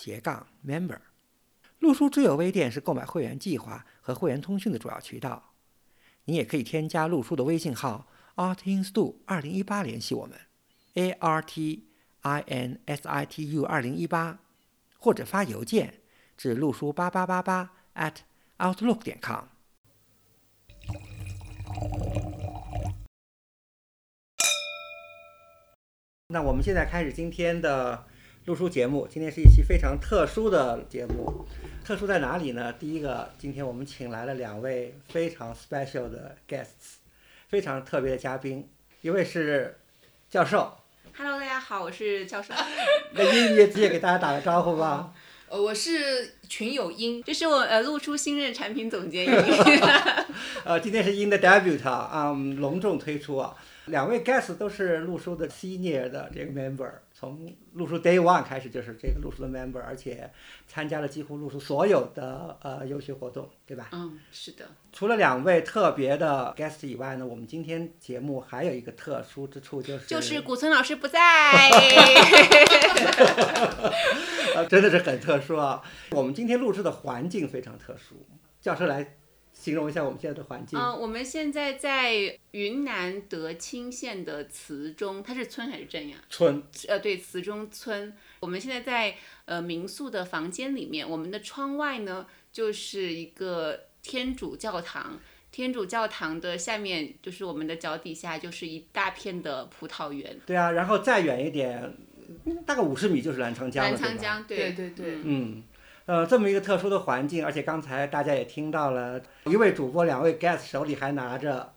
斜杠 member。陆书知友微店是购买会员计划和会员通讯的主要渠道。你也可以添加陆书的微信号 artinstu 二零一八联系我们，a r t i n s i t u 二零一八，或者发邮件至陆书八八八八 at outlook 点 com。那我们现在开始今天的录书节目。今天是一期非常特殊的节目，特殊在哪里呢？第一个，今天我们请来了两位非常 special 的 guests，非常特别的嘉宾。一位是教授，Hello，大家好，我是教授。那英也直接给大家打个招呼吧。呃，我是群友英，这是我呃露出新任产品总监英。呃，今天是英的 debut 啊，嗯，隆重推出啊。两位 guest 都是露书的 senior 的这个 member，从录书 day one 开始就是这个陆书的 member，而且参加了几乎陆书所有的呃游学活动，对吧？嗯，是的。除了两位特别的 guest 以外呢，我们今天节目还有一个特殊之处，就是就是 古村老师不在。呃，真的是很特殊啊！我们今天录制的环境非常特殊，教授来形容一下我们现在的环境。嗯，我们现在在云南德清县的慈中，它是村还是镇呀？村。呃，对，慈中村。我们现在在呃民宿的房间里面，我们的窗外呢就是一个天主教堂。天主教堂的下面就是我们的脚底下，就是一大片的葡萄园。对啊，然后再远一点，大概五十米就是澜沧江了，澜沧江，对对对，嗯，呃，这么一个特殊的环境，而且刚才大家也听到了，一位主播，两位 guest 手里还拿着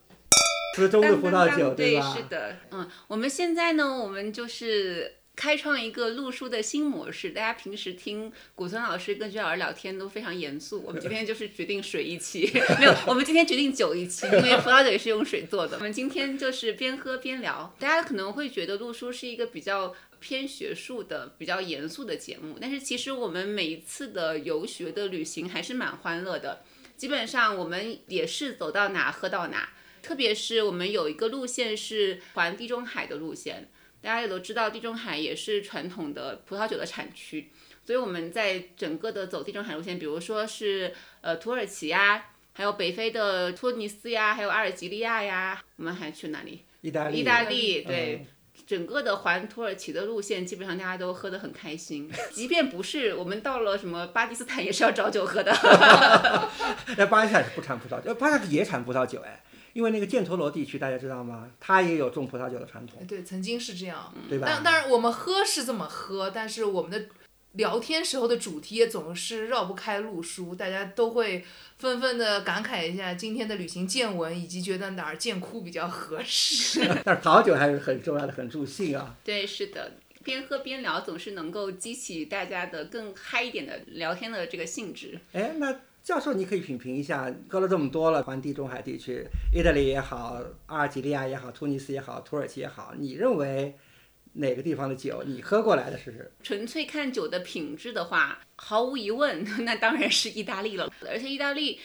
是中的葡萄酒，对吧？是的，嗯，我们现在呢，我们就是。开创一个录书的新模式，大家平时听古村老师跟居老师聊天都非常严肃，我们今天就是决定水一期，没有，我们今天决定酒一期，因为葡萄酒也是用水做的。我们今天就是边喝边聊，大家可能会觉得录书是一个比较偏学术的、比较严肃的节目，但是其实我们每一次的游学的旅行还是蛮欢乐的，基本上我们也是走到哪喝到哪，特别是我们有一个路线是环地中海的路线。大家也都知道，地中海也是传统的葡萄酒的产区，所以我们在整个的走地中海路线，比如说是呃土耳其呀，还有北非的突尼斯呀，还有阿尔及利亚呀，我们还去哪里？意大利。意大利对。整个的环土耳其的路线，基本上大家都喝得很开心。即便不是，我们到了什么巴基斯坦，也是要找酒喝的。那巴基斯坦是不产葡萄酒，巴基斯坦也产葡萄酒哎。因为那个犍陀罗地区大家知道吗？它也有种葡萄酒的传统。对，曾经是这样，对吧？但当然我们喝是这么喝，但是我们的聊天时候的主题也总是绕不开路书，大家都会纷纷的感慨一下今天的旅行见闻，以及觉得哪儿见哭比较合适。但是葡萄酒还是很重要的，很助兴啊。对，是的，边喝边聊总是能够激起大家的更嗨一点的聊天的这个兴致。哎，那。教授，你可以品评一下，喝了这么多了，环地中海地区，意大利也好，阿尔及利亚也好，突尼斯也好，土耳其也好，你认为哪个地方的酒你喝过来的是？纯粹看酒的品质的话，毫无疑问，那当然是意大利了。而且意大利，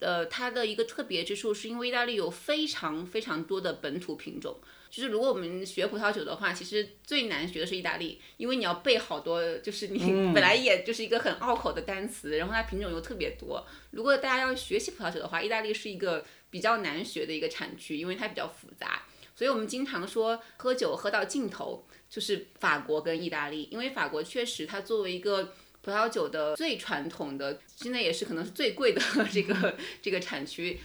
呃，它的一个特别之处是因为意大利有非常非常多的本土品种。就是如果我们学葡萄酒的话，其实最难学的是意大利，因为你要背好多，就是你本来也就是一个很拗口的单词，然后它品种又特别多。如果大家要学习葡萄酒的话，意大利是一个比较难学的一个产区，因为它比较复杂。所以我们经常说喝酒喝到尽头就是法国跟意大利，因为法国确实它作为一个葡萄酒的最传统的，现在也是可能是最贵的 这个这个产区。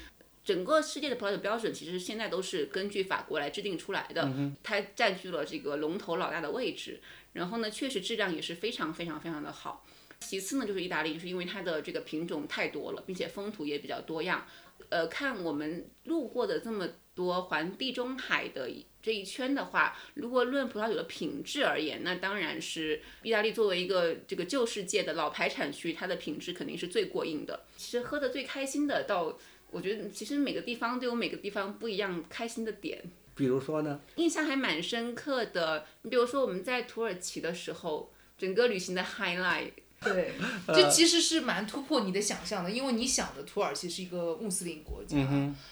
整个世界的葡萄酒标准其实现在都是根据法国来制定出来的，它占据了这个龙头老大的位置。然后呢，确实质量也是非常非常非常的好。其次呢，就是意大利，就是因为它的这个品种太多了，并且风土也比较多样。呃，看我们路过的这么多环地中海的这一圈的话，如果论葡萄酒的品质而言，那当然是意大利作为一个这个旧世界的老牌产区，它的品质肯定是最过硬的。其实喝的最开心的，到我觉得其实每个地方都有每个地方不一样开心的点。比如说呢？印象还蛮深刻的，你比如说我们在土耳其的时候，整个旅行的 highlight。对，这其实是蛮突破你的想象的，因为你想的土耳其是一个穆斯林国家，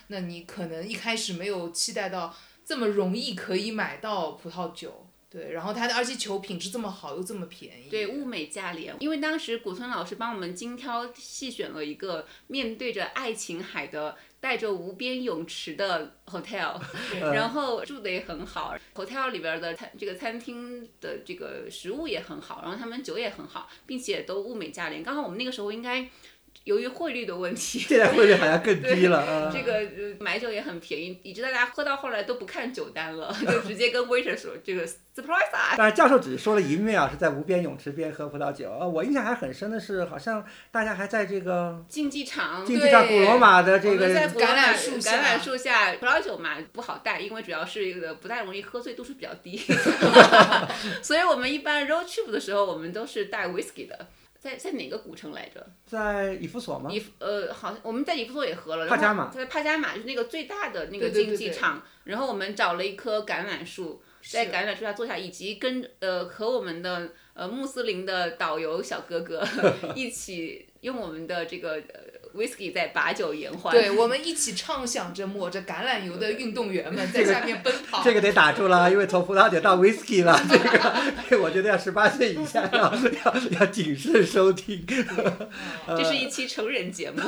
那你可能一开始没有期待到这么容易可以买到葡萄酒，对，然后它的而且球品质这么好又这么便宜，对，物美价廉。因为当时古村老师帮我们精挑细选了一个面对着爱琴海的。带着无边泳池的 hotel，然后住的也很好，hotel 里边的餐这个餐厅的这个食物也很好，然后他们酒也很好，并且都物美价廉。刚好我们那个时候应该。由于汇率的问题，现在汇率好像更低了。这个买酒也很便宜，以致大家喝到后来都不看酒单了，就直接跟 waiter 说这个 surprise 啊。但是教授只是说了一面啊，是在无边泳池边喝葡萄酒。我印象还很深的是，好像大家还在这个竞技场，竞技场古罗马的这个橄榄树橄榄树下，葡萄酒嘛不好带，因为主要是一个不太容易喝醉，度数比较低。所以我们一般 road trip 的时候，我们都是带 whisky 的。在在哪个古城来着？在以弗所吗？以呃，好像我们在以弗所也喝了。帕加马。在帕加马就是那个最大的那个竞技场，然后我们找了一棵橄榄树，在橄榄树下坐下，以及跟呃和我们的呃穆斯林的导游小哥哥 一起用我们的这个。whisky 在把酒言欢，对我们一起畅想着抹着橄榄油的运动员们在下面奔跑。这个得打住了，因为从葡萄酒到 whisky 了，这个我觉得要十八岁以下要要要谨慎收听。这是一期成人节目。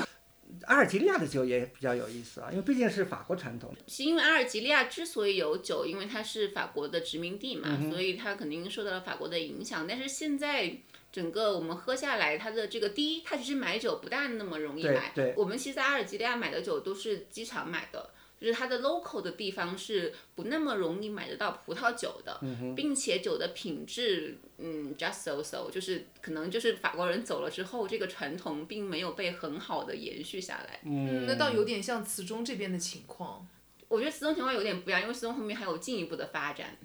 阿尔及利亚的酒也比较有意思啊，因为毕竟是法国传统。是因为阿尔及利亚之所以有酒，因为它是法国的殖民地嘛，所以它肯定受到了法国的影响。但是现在。整个我们喝下来，它的这个第一，它其实买酒不大那么容易买。对。我们其实，在阿尔及利亚买的酒都是机场买的，就是它的 local 的地方是不那么容易买得到葡萄酒的，并且酒的品质，嗯，just so so，就是可能就是法国人走了之后，这个传统并没有被很好的延续下来。嗯。那倒有点像瓷中这边的情况。我觉得瓷中情况有点不一样，因为瓷中后面还有进一步的发展。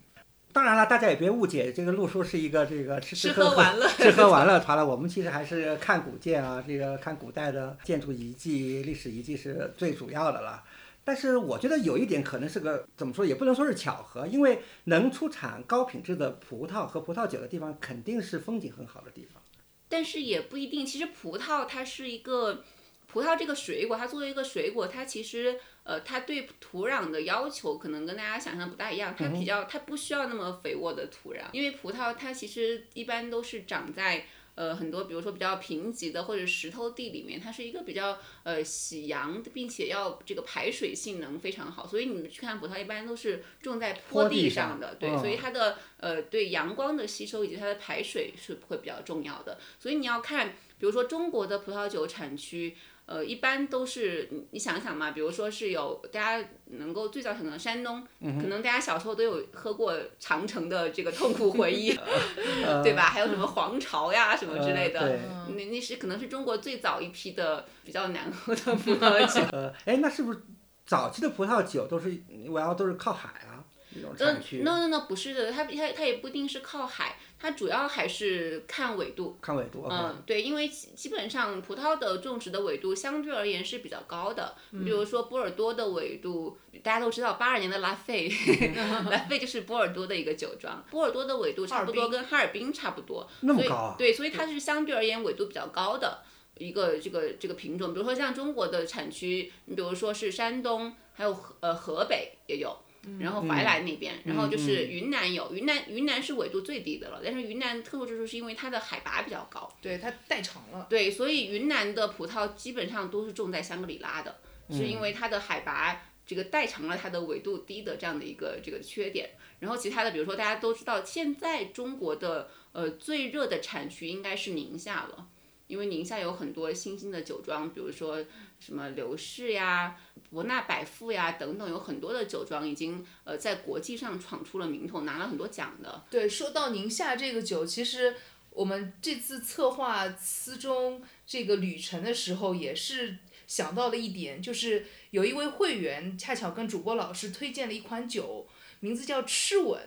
当然了，大家也别误解，这个陆叔是一个这个吃吃喝玩乐吃喝玩乐团了。我们其实还是看古建啊，这个看古代的建筑遗迹、历史遗迹是最主要的了。但是我觉得有一点可能是个怎么说，也不能说是巧合，因为能出产高品质的葡萄和葡萄酒的地方，肯定是风景很好的地方。但是也不一定，其实葡萄它是一个。葡萄这个水果，它作为一个水果，它其实呃，它对土壤的要求可能跟大家想象不大一样。它比较，它不需要那么肥沃的土壤，因为葡萄它其实一般都是长在呃很多，比如说比较贫瘠的或者石头地里面。它是一个比较呃喜阳，并且要这个排水性能非常好。所以你们去看葡萄，一般都是种在坡地上的，对，所以它的呃对阳光的吸收以及它的排水是会比较重要的。所以你要看，比如说中国的葡萄酒产区。呃，一般都是你你想想嘛，比如说是有大家能够最早想到山东，可能大家小时候都有喝过长城的这个痛苦回忆，对吧？还有什么黄巢呀什么之类的，那那是可能是中国最早一批的比较难喝的葡 萄酒。呃，哎，那是不是早期的葡萄酒都是我要都是靠海啊？嗯，no no no 不是的，它它它也不一定是靠海，它主要还是看纬度。看纬度。嗯，对，因为基本上葡萄的种植的纬度相对而言是比较高的。比如说波尔多的纬度，大家都知道八二年的拉菲，拉菲就是波尔多的一个酒庄。波尔多的纬度差不多跟哈尔滨差不多。那么高。对，所以它是相对而言纬度比较高的一个这个这个品种。比如说像中国的产区，你比如说是山东，还有河呃河北也有。然后怀来那边，然后就是云南有云南，云南是纬度最低的了。但是云南特殊之处是因为它的海拔比较高，对它代偿了。对，所以云南的葡萄基本上都是种在香格里拉的，是因为它的海拔这个代偿了它的纬度低的这样的一个这个缺点。然后其他的，比如说大家都知道，现在中国的呃最热的产区应该是宁夏了。因为宁夏有很多新兴的酒庄，比如说什么刘氏呀、伯纳百富呀等等，有很多的酒庄已经呃在国际上闯出了名头，拿了很多奖的。对，说到宁夏这个酒，其实我们这次策划思中这个旅程的时候，也是想到了一点，就是有一位会员恰巧跟主播老师推荐了一款酒。名字叫赤吻。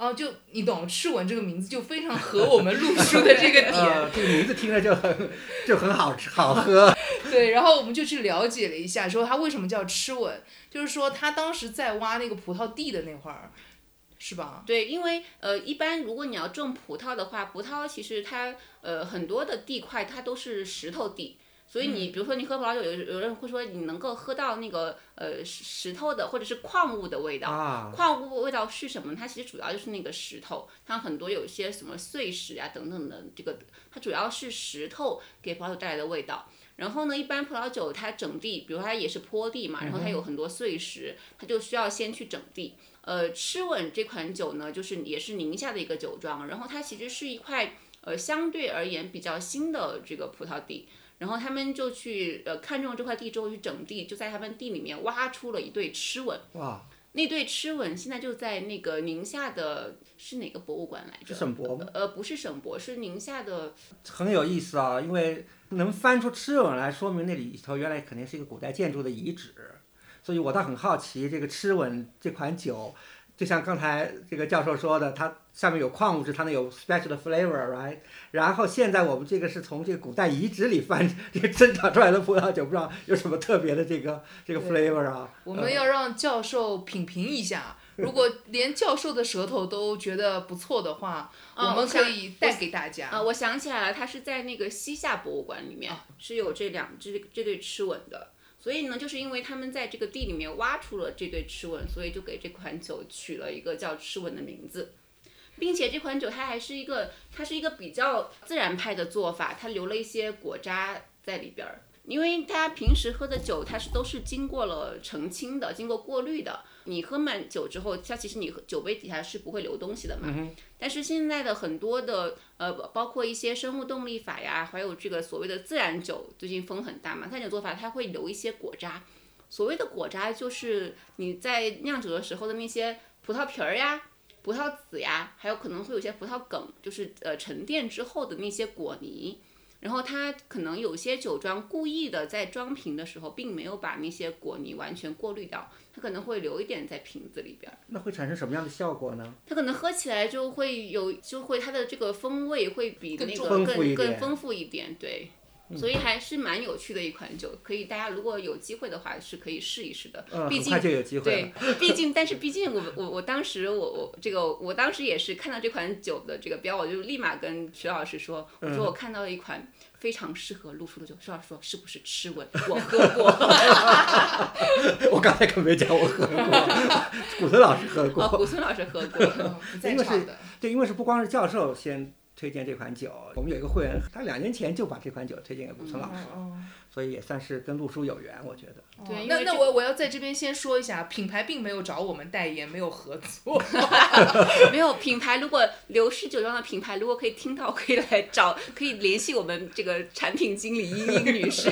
然后就你懂，赤吻这个名字就非常合我们录书的这个点。呃，这个名字听着就很就很好吃好喝。对，然后我们就去了解了一下，说他为什么叫吃吻，就是说他当时在挖那个葡萄地的那会儿，是吧？对，因为呃，一般如果你要种葡萄的话，葡萄其实它呃很多的地块它都是石头地。所以你比如说你喝葡萄酒，有有人会说你能够喝到那个呃石石头的或者是矿物的味道。啊，矿物味道是什么？它其实主要就是那个石头，它很多有一些什么碎石啊等等的，这个它主要是石头给葡萄酒带来的味道。然后呢，一般葡萄酒它整地，比如它也是坡地嘛，然后它有很多碎石，它就需要先去整地。呃，吃稳这款酒呢，就是也是宁夏的一个酒庄，然后它其实是一块呃相对而言比较新的这个葡萄地。然后他们就去呃看中了这块地之后去整地，就在他们地里面挖出了一对螭吻。哇，那对螭吻现在就在那个宁夏的，是哪个博物馆来着？省博吗？呃，不是省博，是宁夏的。很有意思啊，因为能翻出螭吻来，说明那里头原来肯定是一个古代建筑的遗址。所以我倒很好奇，这个螭吻这款酒。就像刚才这个教授说的，它上面有矿物质，它能有 special 的 flavor，right？然后现在我们这个是从这个古代遗址里翻这个 生长出来的葡萄酒，不知道有什么特别的这个这个 flavor 啊？我们要让教授品评一下，如果 连教授的舌头都觉得不错的话，我们可以带给大家。啊，我想起来了，它是在那个西夏博物馆里面是有这两只这对螭吻的。所以呢，就是因为他们在这个地里面挖出了这对螭吻，所以就给这款酒取了一个叫螭吻的名字，并且这款酒它还是一个，它是一个比较自然派的做法，它留了一些果渣在里边儿。因为大家平时喝的酒，它是都是经过了澄清的，经过过滤的。你喝满酒之后，它其实你酒杯底下是不会留东西的嘛。但是现在的很多的呃，包括一些生物动力法呀，还有这个所谓的自然酒，最近风很大嘛。自然酒做法它会留一些果渣，所谓的果渣就是你在酿酒的时候的那些葡萄皮儿呀、葡萄籽呀，还有可能会有些葡萄梗，就是呃沉淀之后的那些果泥。然后它可能有些酒庄故意的在装瓶的时候，并没有把那些果泥完全过滤掉，它可能会留一点在瓶子里边。那会产生什么样的效果呢？它可能喝起来就会有，就会它的这个风味会比那个更更丰富一点，对。所以还是蛮有趣的一款酒，可以大家如果有机会的话是可以试一试的。嗯，毕竟就有机会。对，毕竟但是毕竟我我我当时我我这个我当时也是看到这款酒的这个标，我就立马跟徐老师说，我说我看到了一款非常适合露宿的酒。徐老师说是不是吃过？我喝过。我刚才可没讲我喝过，古村老师喝过。古村老师喝过，因为是，对，因为是不光是教授先。推荐这款酒，我们有一个会员，他两年前就把这款酒推荐给古村老师，所以也算是跟陆叔有缘，我觉得。对，那那我我要在这边先说一下，品牌并没有找我们代言，没有合作。没有品牌，如果刘氏酒庄的品牌如果可以听到，可以来找，可以联系我们这个产品经理英英女士。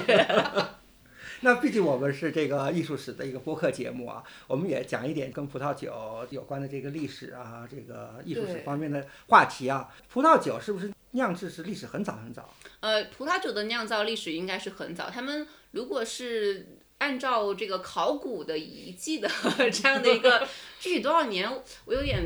那毕竟我们是这个艺术史的一个播客节目啊，我们也讲一点跟葡萄酒有关的这个历史啊，这个艺术史方面的话题啊。葡萄酒是不是酿制是历史很早很早？呃，葡萄酒的酿造历史应该是很早。他们如果是按照这个考古的遗迹的 这样的一个 具体多少年，我有点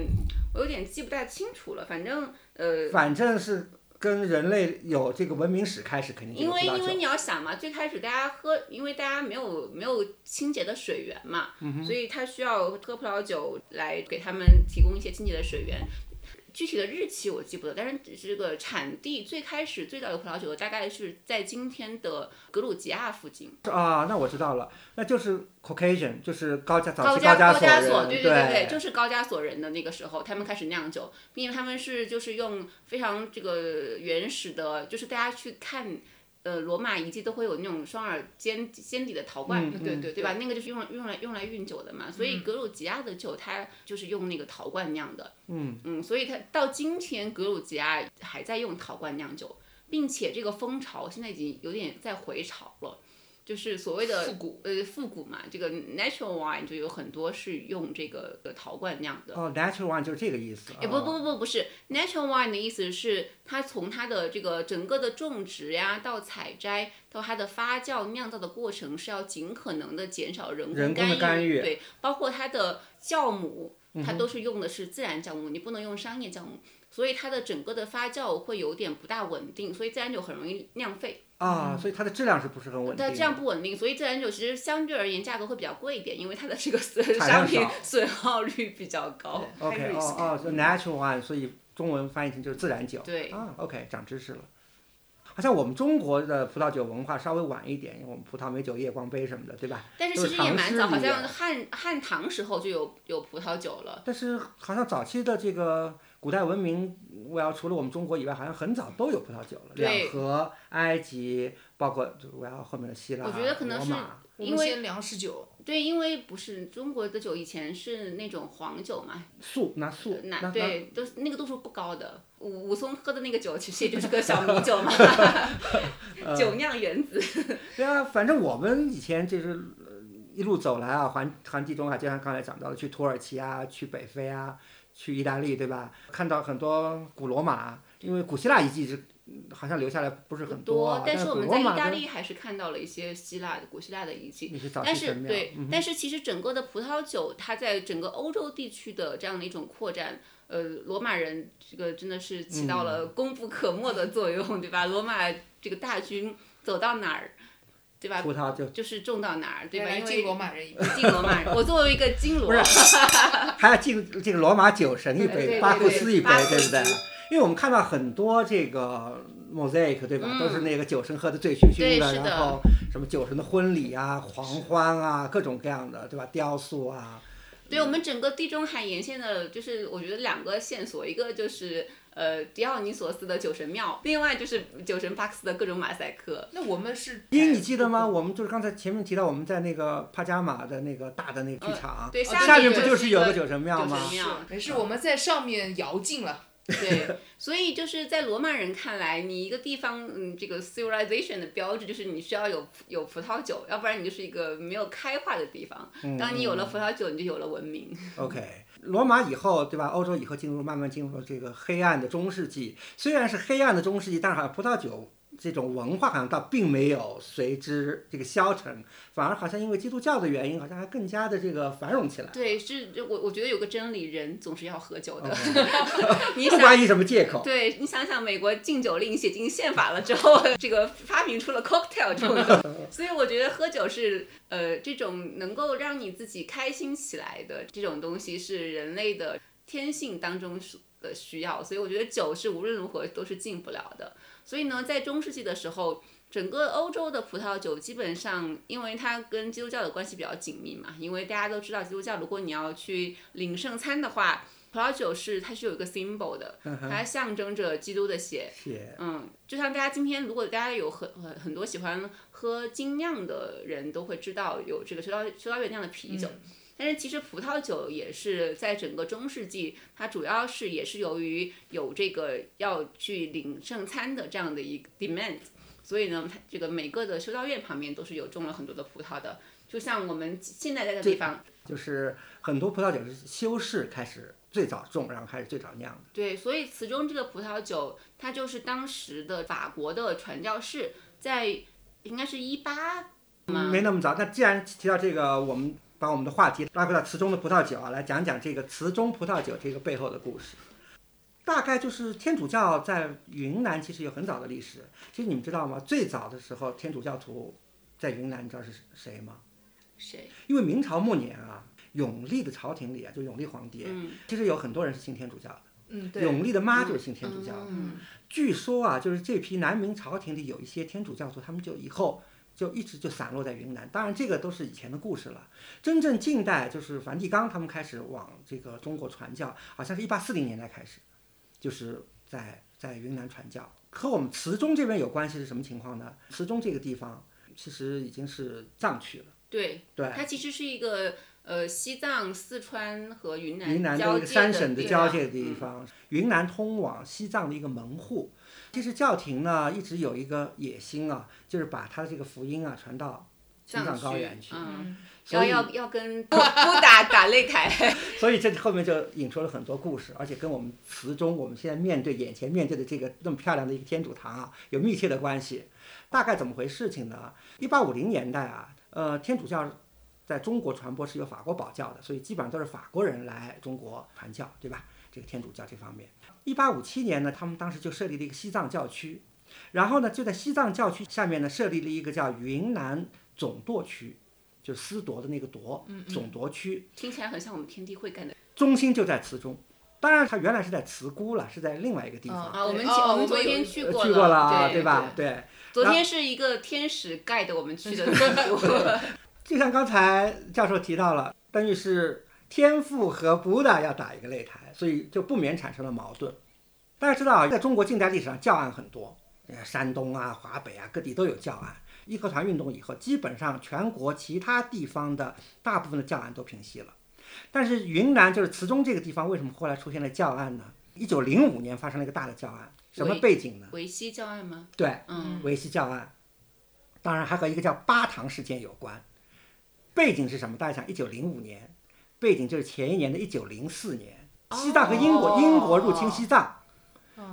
我有点记不太清楚了。反正呃，反正是。跟人类有这个文明史开始肯定因为因为你要想嘛，最开始大家喝，因为大家没有没有清洁的水源嘛，所以他需要喝葡萄酒来给他们提供一些清洁的水源。具体的日期我记不得，但是这个产地最开始最早有葡萄酒大概是在今天的格鲁吉亚附近。啊，那我知道了，那就是 Caucasian，就是高加高加高加索，对对对对，就是高加索人的那个时候，他们开始酿酒，并且他们是就是用非常这个原始的，就是大家去看。呃，罗马遗迹都会有那种双耳尖尖底的陶罐，对对对吧？那个就是用来用来用来运酒的嘛。所以格鲁吉亚的酒，它就是用那个陶罐酿的。嗯嗯，所以它到今天格鲁吉亚还在用陶罐酿酒，并且这个风潮现在已经有点在回潮了。就是所谓的复古，呃，复古嘛，这个 natural wine 就有很多是用这个陶罐酿的。哦，natural wine 就是这个意思。哎，不不不不不是，natural wine 的意思是它从它的这个整个的种植呀，到采摘，到它的发酵酿造的过程是要尽可能的减少人工干预，对，包括它的酵母。它都是用的是自然酵母，你不能用商业酵母，所以它的整个的发酵会有点不大稳定，所以自然酒很容易酿废。啊，所以它的质量是不是很稳定的？但这样不稳定，所以自然酒其实相对而言价格会比较贵一点，因为它的这个商品损耗率比较高。OK，high 哦哦，就 natural wine，所以中文翻译成就是自然酒。对啊，OK，长知识了。好像我们中国的葡萄酒文化稍微晚一点，因为我们葡萄美酒夜光杯什么的，对吧？但是其实也蛮早，好像汉汉唐时候就有有葡萄酒了。但是好像早期的这个古代文明，我要除了我们中国以外，好像很早都有葡萄酒了。对两河、埃及，包括我要后面的希腊、我觉得可能是罗马因为粮食酒，对，因为不是中国的酒以前是那种黄酒嘛，素拿素，那那对都是那个度数不高的。武武松喝的那个酒其实也就是个小米 酒嘛，酒酿原子。对啊，反正我们以前就是呃一路走来啊，环环地中海，就像刚才讲到的，去土耳其啊，去北非啊，去意大利，对吧？看到很多古罗马，因为古希腊遗迹是嗯好像留下来不是很多，啊，但是我们在意大利还是看到了一些希腊的古希腊的遗迹。但是对，嗯但是其实整个的葡萄酒，它在整个欧洲地区的这样的一种扩展，呃，罗马人这个真的是起到嗯了功不可没的作用，对吧？罗马这个大军走到哪儿，对吧？葡萄就就是种到哪儿，对吧？因为进罗马人一步。进罗马人，我作为一个金罗，还要敬这个罗马酒神一杯，巴库斯一杯对不对？因为我们看到很多这个 mosaic，对吧？嗯都是那个酒神喝的醉醺醺的然后什么酒神的婚礼啊、狂欢啊，各种各样的，对吧？雕塑啊，对我们整个地中海沿线的，就是我觉得两个线索，一个就是呃迪奥尼索斯的酒神庙，另外就是酒神巴克斯的各种马赛克。那我们是，因为你记得吗？我们就是刚才前面提到，我们在那个帕加马的那个大的那个剧场，对，哦下面不就就是有个个酒神庙吗？酒神庙是，没事，我们在上面摇尽了。对，所以就是在罗马人看来，你一个地方，嗯，这个 civilization 的标志就是你需要有有葡萄酒，要不然你就是一个没有开化的地方。嗯当你有了葡萄酒，你就有了文明。OK，罗马以后，对吧？欧洲以后进入慢慢进入了这个黑暗的中世纪。虽然是黑暗的中世纪，但是好像葡萄酒这种文化好像倒并没有随之这个消沉，反而好像因为基督教的原因，好像还更加的这个繁荣起来。对，是我我觉得有个真理，人总是要喝酒的。你想不管以什么借口，对你想想，美国禁酒令写进宪法了之后，这个发明出了 cocktail 这种，所以我觉得喝酒是呃这种能够让你自己开心起来的这种东西，是人类的天性当中是的需要，所以我觉得酒是无论如何都是进不了的。所以呢，在中世纪的时候，整个欧洲的葡萄酒基本上，因为它跟基督教的关系比较紧密嘛，因为大家都知道基督教，如果你要去领圣餐的话，葡萄酒是它是有一个 symbol 的，它象征着基督的血。血嗯，就像大家今天，如果大家有很很很多喜欢喝精酿的人都会知道有这个修道修道院酿的啤酒。但是其实葡萄酒也是在整个中世纪，它主要是也是由于有这个要去领圣餐的这样的一个 demand，所以呢，它这个每个的修道院旁边都是有种了很多的葡萄的。就像我们现在在的地方，就是很多葡萄酒是修士开始最早种，然后开始最早酿的。对，所以词中这个葡萄酒，它就是当时的法国的传教士在应该是一八没那么早。那既然提到这个，我们把我们的话题拉回到词中的葡萄酒啊，来讲讲这个词中葡萄酒这个背后的故事。大概就是天主教在云南其实有很早的历史。其实你们知道吗？最早的时候，天主教徒在云南，你知道是谁吗？谁？因为明朝末年啊，永历的朝廷里啊，就永历皇帝，嗯其实有很多人是信天主教的。嗯，对，永历的妈就是信天主教的。嗯据说啊，就是这批南明朝廷里有一些天主教徒，他们就以后就一直就散落在云南。当然，这个都是以前的故事了。真正近代就是梵蒂冈他们开始往这个中国传教，好像是一八四零年代开始，就是在在云南传教。和我们慈中这边有关系是什么情况呢？慈中这个地方其实已经是藏区了，对，对，它其实是一个呃西藏、四川和云南云南的一个三省的交界的地嗯方，云南通往西藏的一个门户。其实教廷呢一直有一个野心啊，就是把他的这个福音啊传到青藏高原去。嗯，所以要要跟不不打打擂台，所以这后面就引出了很多故事，而且跟我们词中我们现在面对眼前面对的这个那么漂亮的一个天主堂啊，有密切的关系。大概怎么回事情呢？一八五零年代啊，呃，天主教在中国传播是由法国保教的，所以基本上都是法国人来中国传教，对吧？这个天主教这方面。一八五七年呢，他们当时就设立了一个西藏教区，然后呢，就在西藏教区下面呢设立了一个叫云南总舵区，就思铎的那个铎，总舵区，听起来很像我们天地会干的中心就在慈中。当然，它原来是在慈姑了，是在另外一个地方。啊。我们我们昨天去过呃去过了啊，对吧？对。昨天是一个天使盖的我们去的。就像刚才教授提到了，等于是天赋和布达要打一个擂台，所以就不免产生了矛盾。大家知道啊，在中国近代历史上教案很多，呃山东啊、华北啊各地都有教案。义和团运动以后，基本上全国其他地方的大部分的教案都平息了，但是云南就是慈中这个地方，为什么后来出现了教案呢？一九零五年发生了一个大的教案，什么背景呢？维西教案吗？对，嗯，维西教案，当然还和一个叫巴塘事件有关。背景是什么？大家想，一九零五年，背景就是前一年的一九零四年，西藏和英国、哦英国入侵西藏，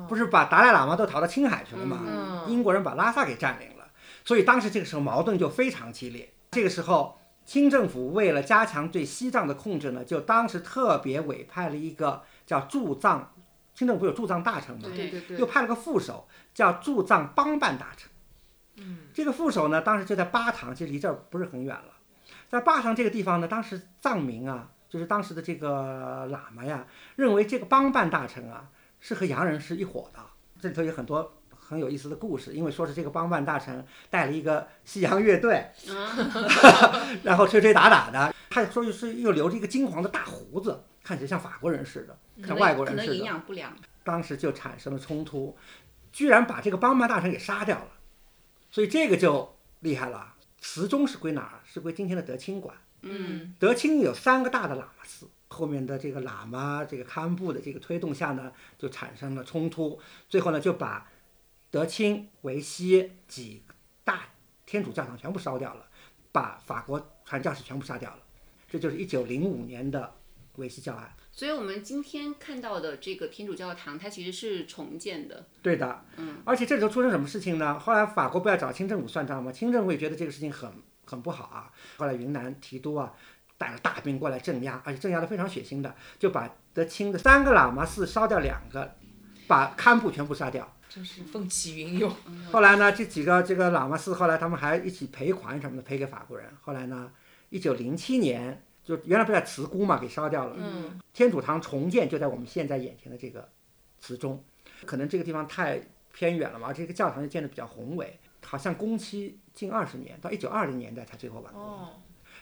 不是把达赖喇嘛都逃到青海去了吗？嗯英国人把拉萨给占领了，所以当时这个时候矛盾就非常激烈。这个时候，清政府为了加强对西藏的控制呢，就当时特别委派了一个叫驻藏，清政府有驻藏大臣嘛，对对对又派了个副手叫驻藏帮办大臣。嗯，这个副手呢，当时就在巴塘，其实离这儿不是很远了。在坝上这个地方呢，当时藏民啊，就是当时的这个喇嘛呀，认为这个帮办大臣啊是和洋人是一伙的。这里头有很多很有意思的故事，因为说是这个帮办大臣带了一个西洋乐队，然后吹吹打打的，他说是又留着一个金黄的大胡子，看起来像法国人似的，像外国可能营人似的。养不良。当时就产生了冲突，居然把这个帮办大臣给杀掉了，所以这个就厉害了。慈中是归哪儿？是归今天的德清管。嗯，德清有三个大的喇嘛寺，后面的这个喇嘛这个堪布的这个推动下呢，就产生了冲突，最后呢就把德清、维西几大天主教堂全部烧掉了，把法国传教士全部杀掉了。这就是一九零五年的维西教案。所以我们今天看到的这个天主教堂，它其实是重建的。对的，嗯，而且这里头出生什么事情呢？后来法国不要找清政府算账吗？清政府也觉得这个事情很很不好啊。后来云南提督啊带了大兵过来镇压，而且镇压的非常血腥的，就把德清的三个喇嘛寺烧掉两个，把堪布全部杀掉。真是风起云涌。后来呢，这几个这个喇嘛寺后来他们还一起赔款什么的赔给法国人。后来呢，一九零七年就原来不是在慈姑嘛给烧掉了，嗯，天主堂重建就在我们现在眼前的这个祠中，可能这个地方太偏远了嘛，这个教堂就建得比较宏伟，好像工期近二十年，到一九二零年代才最后完工。哦，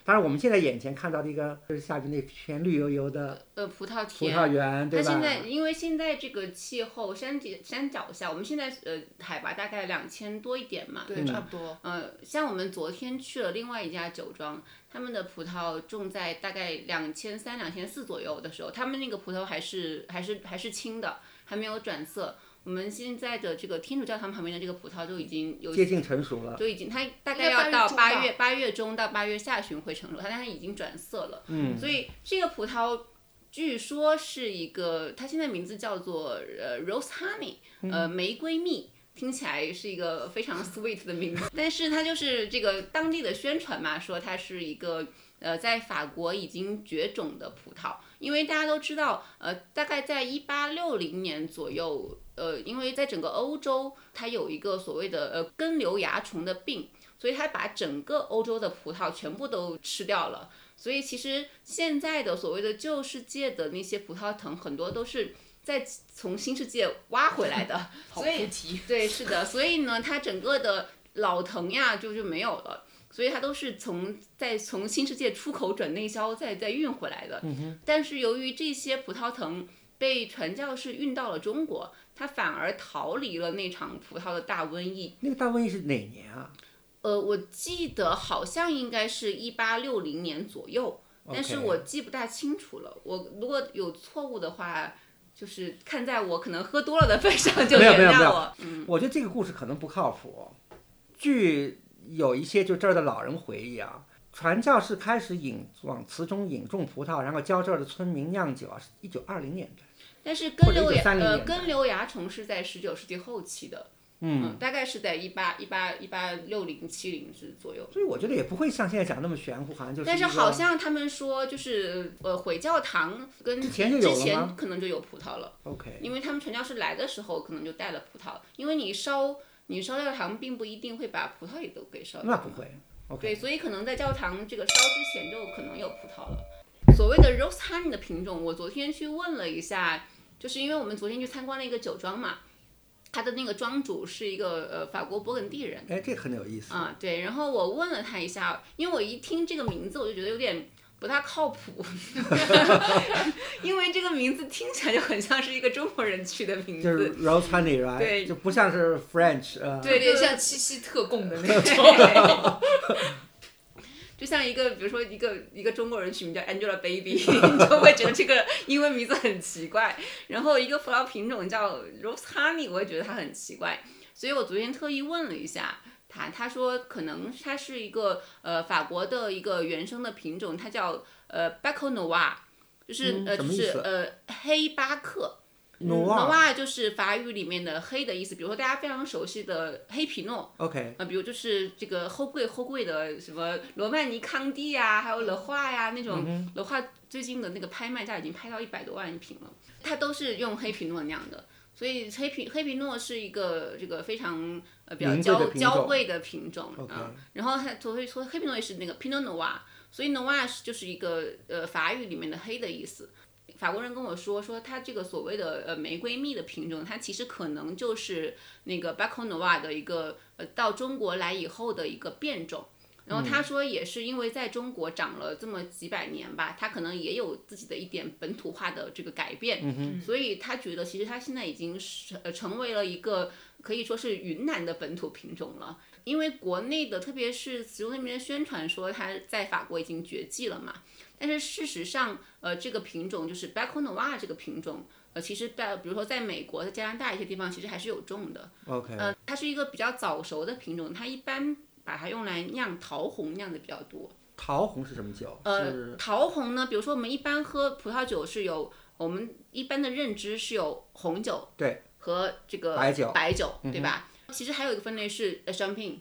当然，我们现在眼前看到的一个就是下边那片绿油油的呃，葡萄葡田。萄园，它对吧？现在因为现在这个气候山底山脚下，我们现在呃海拔大概两千多一点嘛，对，差不多。呃，像我们昨天去了另外一家酒庄，他们的葡萄种在大概两千三、两千四左右的时候，他们那个葡萄还是还是还是青的，还没有转色。我们现在的这个天主教堂旁边的这个葡萄都已经有接近成熟了。都已经，它大概要到八月八月中到八月下旬会成熟，它但它已经转色了。嗯，所以这个葡萄据说是一个，它现在名字叫做呃 Rose Honey，呃嗯玫瑰蜜。听起来是一个非常 sweet 的名字，但是它就是这个当地的宣传嘛，说它是一个呃在法国已经绝种的葡萄，因为大家都知道，呃，大概在一八六零年左右，呃，因为在整个欧洲它有一个所谓的呃根瘤蚜虫的病，所以它把整个欧洲的葡萄全部都吃掉了。所以其实现在的所谓的旧世界的那些葡萄藤，很多都是在从新世界挖回来的。好所以菩提。对，是的，所以呢，它整个的老藤呀就就没有了。所以它都是从再从新世界出口转内销，再再运回来的。但是由于这些葡萄藤被传教士运到了中国，它反而逃离了那场葡萄的大瘟疫。那个大瘟疫是哪年啊？呃，我记得好像应该是一八六零年左右，但是我记不大清楚了。我如果有错误的话，就是看在我可能喝多了的份上，就原谅我。嗯，我觉得这个故事可能不靠谱。据有一些就这儿的老人回忆啊，传教士开始引往祠中引种葡萄，然后教这儿的村民酿酒啊，是一九二零年代。但是或者1930根瘤蚜呃根瘤蚜虫是在十九世纪后期的，嗯，大概是在一八一八一八六零七零之左右。所以我觉得也不会像现在讲那么玄乎，好像就是。但是好像他们说，就是呃，回教堂跟之前就有了吗前可能就有葡萄了，OK，因为他们传教士来的时候可能就带了葡萄，因为你烧你烧教堂并不一定会把葡萄也都给烧掉。那不会。OK，对，所以可能在教堂这个烧之前就可能有葡萄了。所谓的 rose honey 的品种，我昨天去问了一下，就是因为我们昨天去参观了一个酒庄嘛，他的那个庄主是一个呃法国勃艮第人。哎，这很有意思。啊，对，然后我问了他一下，因为我一听这个名字，我就觉得有点不大靠谱，因为这个名字听起来就很像是一个中国人取的名字就是。rose honey right，对就不像是 French 呃，有点像七夕特供的那 种。对就像一个，比如说一个一个中国人取名叫 Angelababy，你就会觉得这个英文名字很奇怪。然后一个葡萄品种叫 Rose Honey，我也觉得它很奇怪。所以我昨天特意问了一下他，他说可能它是一个呃法国的一个原生的品种，它叫呃 b a c o Noir，就是、呃就嗯什么意思是呃黑巴克。努瓦 Noir 就是法语里面的黑的意思，比如说大家非常熟悉的黑皮诺，OK，啊，比如就是这个后贵后贵的什么罗曼尼康帝呀，还有乐化呀那种，乐化最近的那个拍卖价已经拍到一百多万一瓶了，它都是用黑皮诺酿的。所以黑皮黑皮诺是一个这个非常呃比较娇名贵的品种娇贵的品种啊，然后它所以说黑皮诺也是那个 Pinot Noir，所以 Noir 是就是一个呃法语里面的黑的意思。法国人跟我说，说他这个所谓的呃玫瑰蜜的品种，它其实可能就是那个 b a c o n o v a 的一个呃到中国来以后的一个变种。然后他说，也是因为在中国长了这么几百年吧，他可能也有自己的一点本土化的这个改变，所以他觉得其实他现在已经是呃成为了一个可以说是云南的本土品种了。因为国内的，特别是慈州那边宣传说它在法国已经绝迹了嘛，但是事实上，呃，这个品种就是 b a c o Noir 这个品种，呃，其实在比如说在美国、在加拿大一些地方，其实还是有种的。OK，呃，它是一个比较早熟的品种，它一般把它用来酿桃红酿的比较多。桃红是什么酒？呃，桃红呢，比如说我们一般喝葡萄酒是有我们一般的认知是有红酒对和这个白酒嗯白酒对吧？其实还有一个分类是呃 champagne。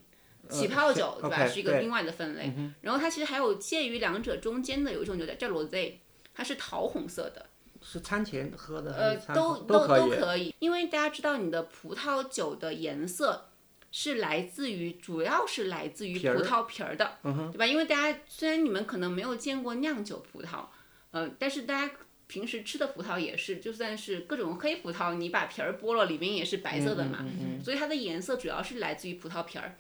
起泡酒、对吧？是一个另外的分类。然后它其实还有介于两者中间的有一种酒叫叫 rosé，它是桃红色的。是餐前喝的呃，都都都。可以，因为大家知道你的葡萄酒的颜色是来自于，主要是来自于葡萄皮儿的，嗯对吧？因为大家虽然你们可能没有见过酿酒葡萄，呃，但是大家平时吃的葡萄也是，就算是各种黑葡萄，你把皮儿剥了，里面也是白色的嘛，嗯所以它的颜色主要是来自于葡萄皮儿。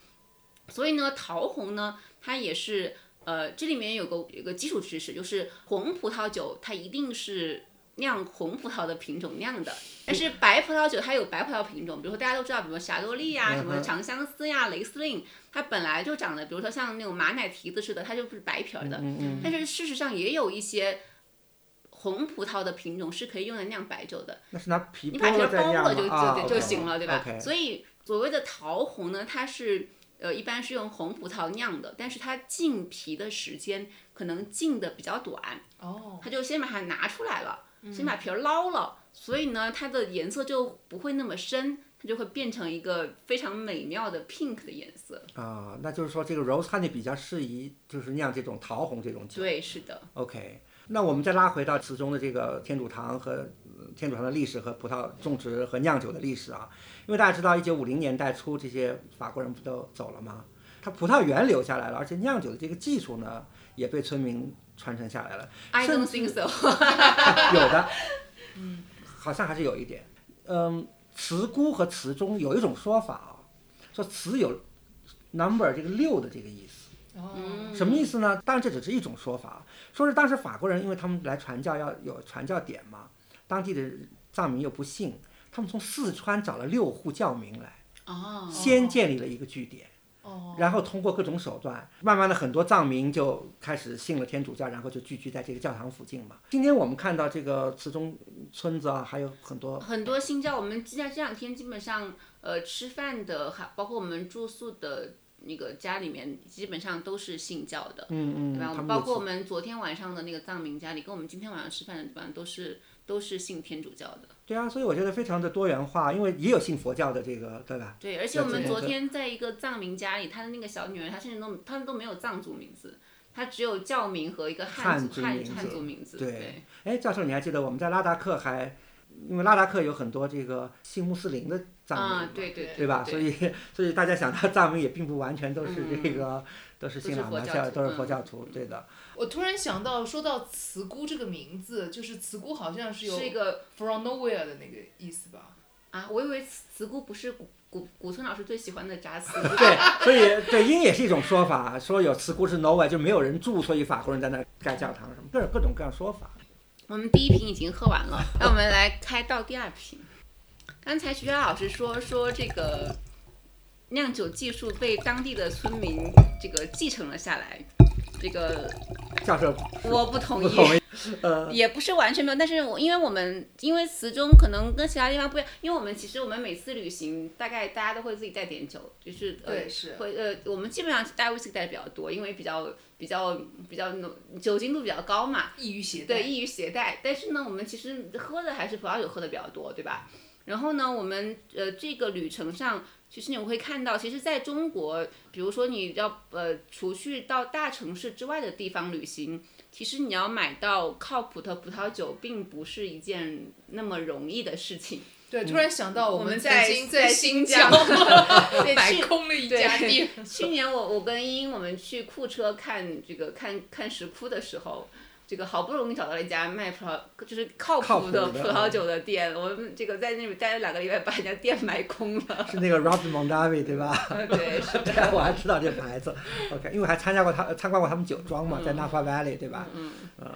所以呢，桃红呢，它也是呃，这里面有个有个基础知识，就是红葡萄酒它一定是酿红葡萄的品种酿的，但是白葡萄酒它有白葡萄品种，比如说大家都知道，比如说霞多丽呀、什么长相思呀、雷司令，它本来就长得，比如说像那种马奶提子似的，它就是白皮儿的。但是事实上也有一些红葡萄的品种是可以用来酿白酒的，那是拿皮你把皮儿剥了就就就就行了，对吧？所以所谓的桃红呢，它是呃一般是用红葡萄酿的，但是它浸皮的时间可能浸的比较短，哦，它就先把它拿出来了，先把皮儿捞了，所以呢它的颜色就不会那么深。它就会变成一个非常美妙的 pink 的颜色。啊，那就是说这个 rose honey 比较适宜，就是酿这种桃红这种酒。对，是的。OK，那我们再拉回到词中的这个天主堂和呃天主堂的历史和葡萄种植和酿酒的历史啊，因为大家知道一九五零年代初这些法国人不都走了吗？它葡萄园留下来了，而且酿酒的这个技术呢也被村民传承下来了。I 甚 don't think so 有的，嗯，好像还是有一点。嗯，词姑和词中有一种说法啊，说词有 number 这个六的这个意思。哦，什么意思呢？当然这只是一种说法，说是当时法国人因为他们来传教要有传教点嘛，当地的藏民又不信，他们从四川找了六户教民来，哦，先建立了一个据点。哦，然后通过各种手段，慢慢的很多藏民就开始信了天主教，然后就聚居在这个教堂附近嘛。今天我们看到这个慈中村子啊，还有很多很多新教，我们在这两天基本上，呃，吃饭的，还包括我们住宿的那个家里面，基本上都是信教的，嗯嗯，对吧？包括我们昨天晚上的那个藏民家里，跟我们今天晚上吃饭的地方都是都是信天主教的。对啊，所以我觉得非常的多元化，因为也有信佛教的这个，对吧？对，而且我们昨天在一个藏民家里，他的那个小女儿，她甚至都他们都没有藏族名字，她只有教名和一个汉族汉汉族名字汉族名字。对哎，教授，你还记得我们在拉达克还，因为拉达克有很多这个信穆斯林的藏民嘛，啊，对对对吧？所以所以大家想到藏民也并不完全都是这个、都是都是信仰佛教都是佛嗯教徒，对的。我突然想到，说到慈姑这个名字，就是慈姑好像是有是一个 from nowhere 的那个意思吧？啊，我以为慈姑不是古古古村老师最喜欢的炸丝。对，所以对因也是一种说法，说有慈姑是 nowhere 就没有人住，所以法国人在那儿盖教堂什么，各种各种各样说法。我们第一瓶已经喝完了，那我们来开倒第二瓶。刚才徐佳老师说说这个酿酒技术被当地的村民这个继承了下来，这个教授我不同意。呃，也不是完全没有，但是我因为我们因为词中可能跟其他地方不一样，因为我们其实我们每次旅行大概大家都会自己带点酒，就是呃是会呃我们基本上带威士忌带的比较多，因为比较比较比较浓酒精度比较高嘛，易于携带。对，易于携带。但是呢，我们其实喝的还是葡萄酒喝的比较多，对吧？然后呢，我们呃这个旅程上，其实你会看到，其实在中国，比如说你要呃除去到大城市之外的地方旅行，其实你要买到靠谱的葡萄酒，并不是一件那么容易的事情。对，突然想到我们在在新新疆 对买空了一家店。去年我我跟英英我们去库车看这个看看石窟的时候，这个好不容易找到了一家卖葡萄就是靠靠谱的葡萄酒的店，我们这个在那里待了两个礼拜，把人家店买空了。是那个 Robert Mondavi 对吧？对，是对，我还知道这牌子。OK，因为还参加过他参观过他们酒庄嘛，在 Napa Valley 对吧？嗯，呃，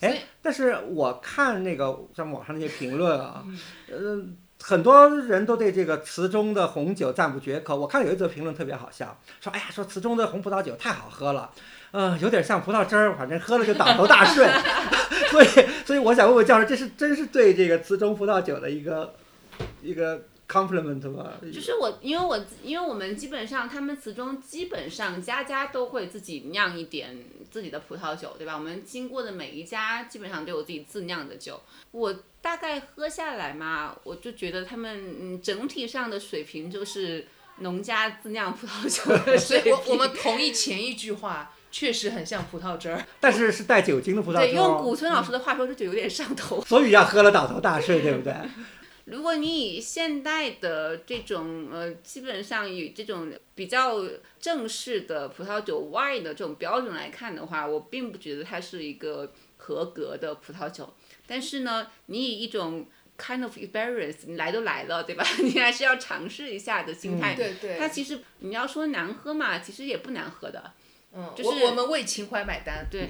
哎，但是我看那个像网上那些评论啊，嗯呃，很多人都对这个词中的红酒赞不绝口。我看有一则评论特别好笑，说哎呀，说词中的红葡萄酒太好喝了，嗯、有点像葡萄汁儿，反正喝了就倒头大睡。所以，所以我想问问教授，这是真是对这个瓷中葡萄酒的一个一个 compliment 吗？就是我，因为我因为我们基本上他们词中基本上家家都会自己酿一点自己的葡萄酒，对吧？我们经过的每一家基本上都有自己自酿的酒。我大概喝下来嘛，我就觉得他们嗯整体上的水平就是农家自酿葡萄酒的所以水平。我我们同意前一句话，确实很像葡萄汁儿。但是是带酒精的葡萄对，用古村老师的话说，这就有点上头。所以要喝了倒头大睡，对不对？如果你以现代的这种呃，基本上以这种比较正式的葡萄酒 wine 的这种标准来看的话，我并不觉得它是一个合格的葡萄酒。但是呢，你以一种 kind of experience，你来都来了，对吧？你还是要尝试一下的心态。对对它其实你要说难喝嘛，其实也不难喝的。嗯，就是我我们为情怀买单。对，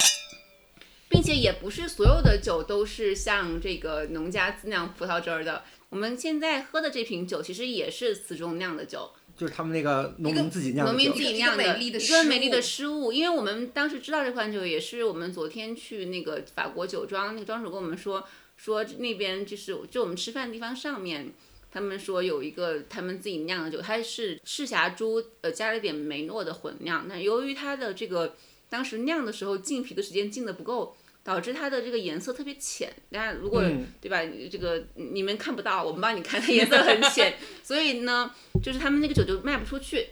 并且也不是所有的酒都是像这个农家自酿葡萄汁儿的。我们现在喝的这瓶酒其实也是此中酿的酒，就是他们那个农民自己酿的农民自。己酿一个美丽的一失个美丽的误失误。因为我们当时知道这款酒，也是我们昨天去那个法国酒庄，那个庄主跟我们说，说那边就是就我们吃饭的地方上面。他们说有一个他们自己酿的酒，它是赤霞珠，呃，加了点梅诺的混酿。那由于它的这个当时酿的时候浸皮的时间浸的不够，导致它的这个颜色特别浅。大家如果、嗯对吧，这个你们看不到，我们帮你看，它颜色很浅，所以呢，就是他们那个酒就卖不出去。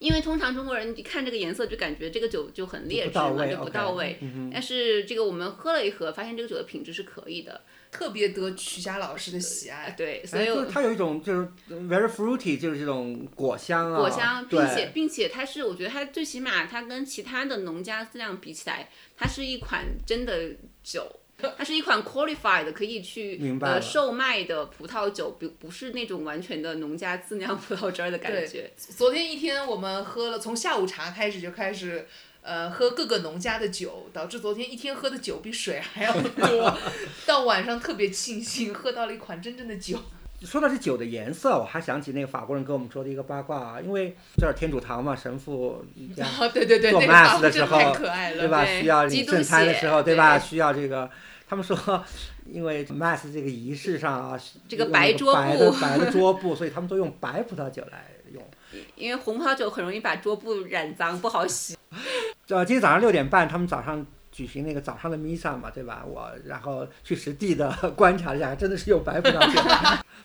因为通常中国人一看这个颜色就感觉这个酒就很劣质嘛，不到位就不到位。嗯但是这个我们喝了一盒，发现这个酒的品质是可以的。特别得曲霞老师的喜爱。对，所哎，以我就是它有一种就是 very fruity，就是这种果香啊，果香，并且，并且它是，我觉得它最起码它跟其他的农家自酿比起来，它是一款真的酒，它是一款 qualified 可以去呃售卖的葡萄酒，不不是那种完全的农家自酿葡萄汁儿的感觉。昨天一天我们喝了，从下午茶开始就开始。呃，喝各个农家的酒，导致昨天一天喝的酒比水还要多，到晚上特别庆幸喝到了一款真正的酒。说到这酒的颜色，我还想起那个法国人跟我们说的一个八卦啊，因为这儿天主堂嘛，神父 对对对，做那个 mass 的时候太可爱了，对吧？对需要基督你圣餐的时候，对吧？对需要这个，他们说，因为 mass 这个仪式上啊，这个白桌白的布白的桌布，所以他们都用白葡萄酒来用。因为红葡萄酒很容易把桌布染脏，不好洗。呃，今天早上六点半，他们早上举行那个早上的弥撒嘛，对吧？我然后去实地的观察了一下，真的是有白葡萄酒。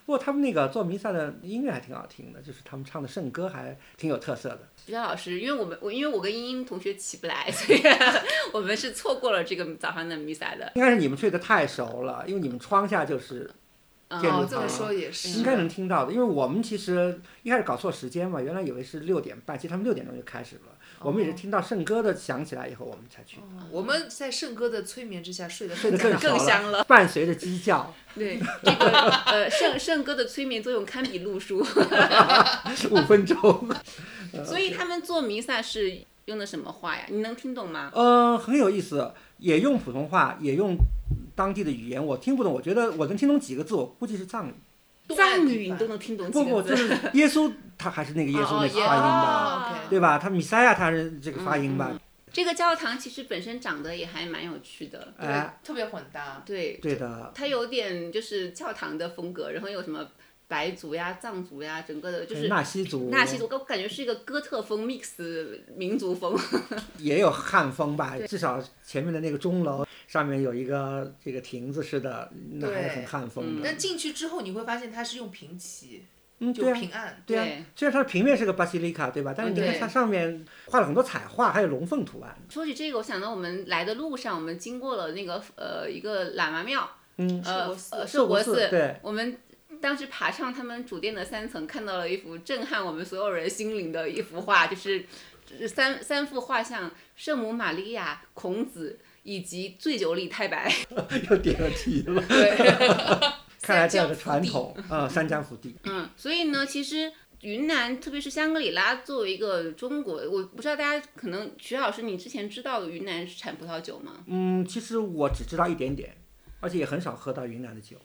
不过他们那个做弥撒的音乐还挺好听的，就是他们唱的圣歌还挺有特色的。徐佳老师，因为我们我因为我跟英英同学起不来，所以 我们是错过了这个早上的弥撒的。应该是你们睡得太熟了，因为你们窗下就是建筑哦，这么说也是，应该能听到的。因为我们其实一开始搞错时间嘛，原来以为是六点半，其实他们六点钟就开始了。我们也是听到圣歌的响起来以后，我们才去，我们在圣歌的催眠之下睡得睡得更更香了伴随着鸡叫，对，这个呃圣圣歌的催眠作用堪比路书，五分钟。所以他们做弥撒是用的什么话呀？你能听懂吗？嗯，很有意思，也用普通话，也用当地的语言，我听不懂。我觉得我能听懂几个字，我估计是藏语。藏语你都能听懂几不不，是耶稣，他还是那个耶稣那个发音吧，对吧？他米塞亚他是这个发音吧？这个教堂其实本身长得也还蛮有趣的，哎，特别混搭。对，对的，它有点就是教堂的风格，然后有什么白族呀、藏族呀，整个的就是纳西族，纳西族，我感觉是一个哥特风 mix 民族风。也有汉风吧，至少前面的那个钟楼上面有一个这个亭子似的，那还是很汉风的。但进去之后你会发现它是用平旗，嗯，就对啊，平安。对啊。虽然它的平面是个巴西利卡，对吧？但是你看它上面画了很多彩画，还有龙凤图案。说起这个，我想到我们来的路上，我们经过了那个呃一个喇嘛庙，嗯，呃寿国寺呃寿国寺，对，我们当时爬上他们主殿的三层，看到了一幅震撼我们所有人心灵的一幅画，就是就是三三幅画像：圣母玛利亚、孔子以及醉酒李太白。又点了题了。看来这样的传统，啊，三江福地。嗯，所以呢，其实云南，特别是香格里拉，作为一个中国，我不知道大家可能徐老师，你之前知道云南是产葡萄酒吗？嗯，其实我只知道一点点，而且也很少喝到云南的酒。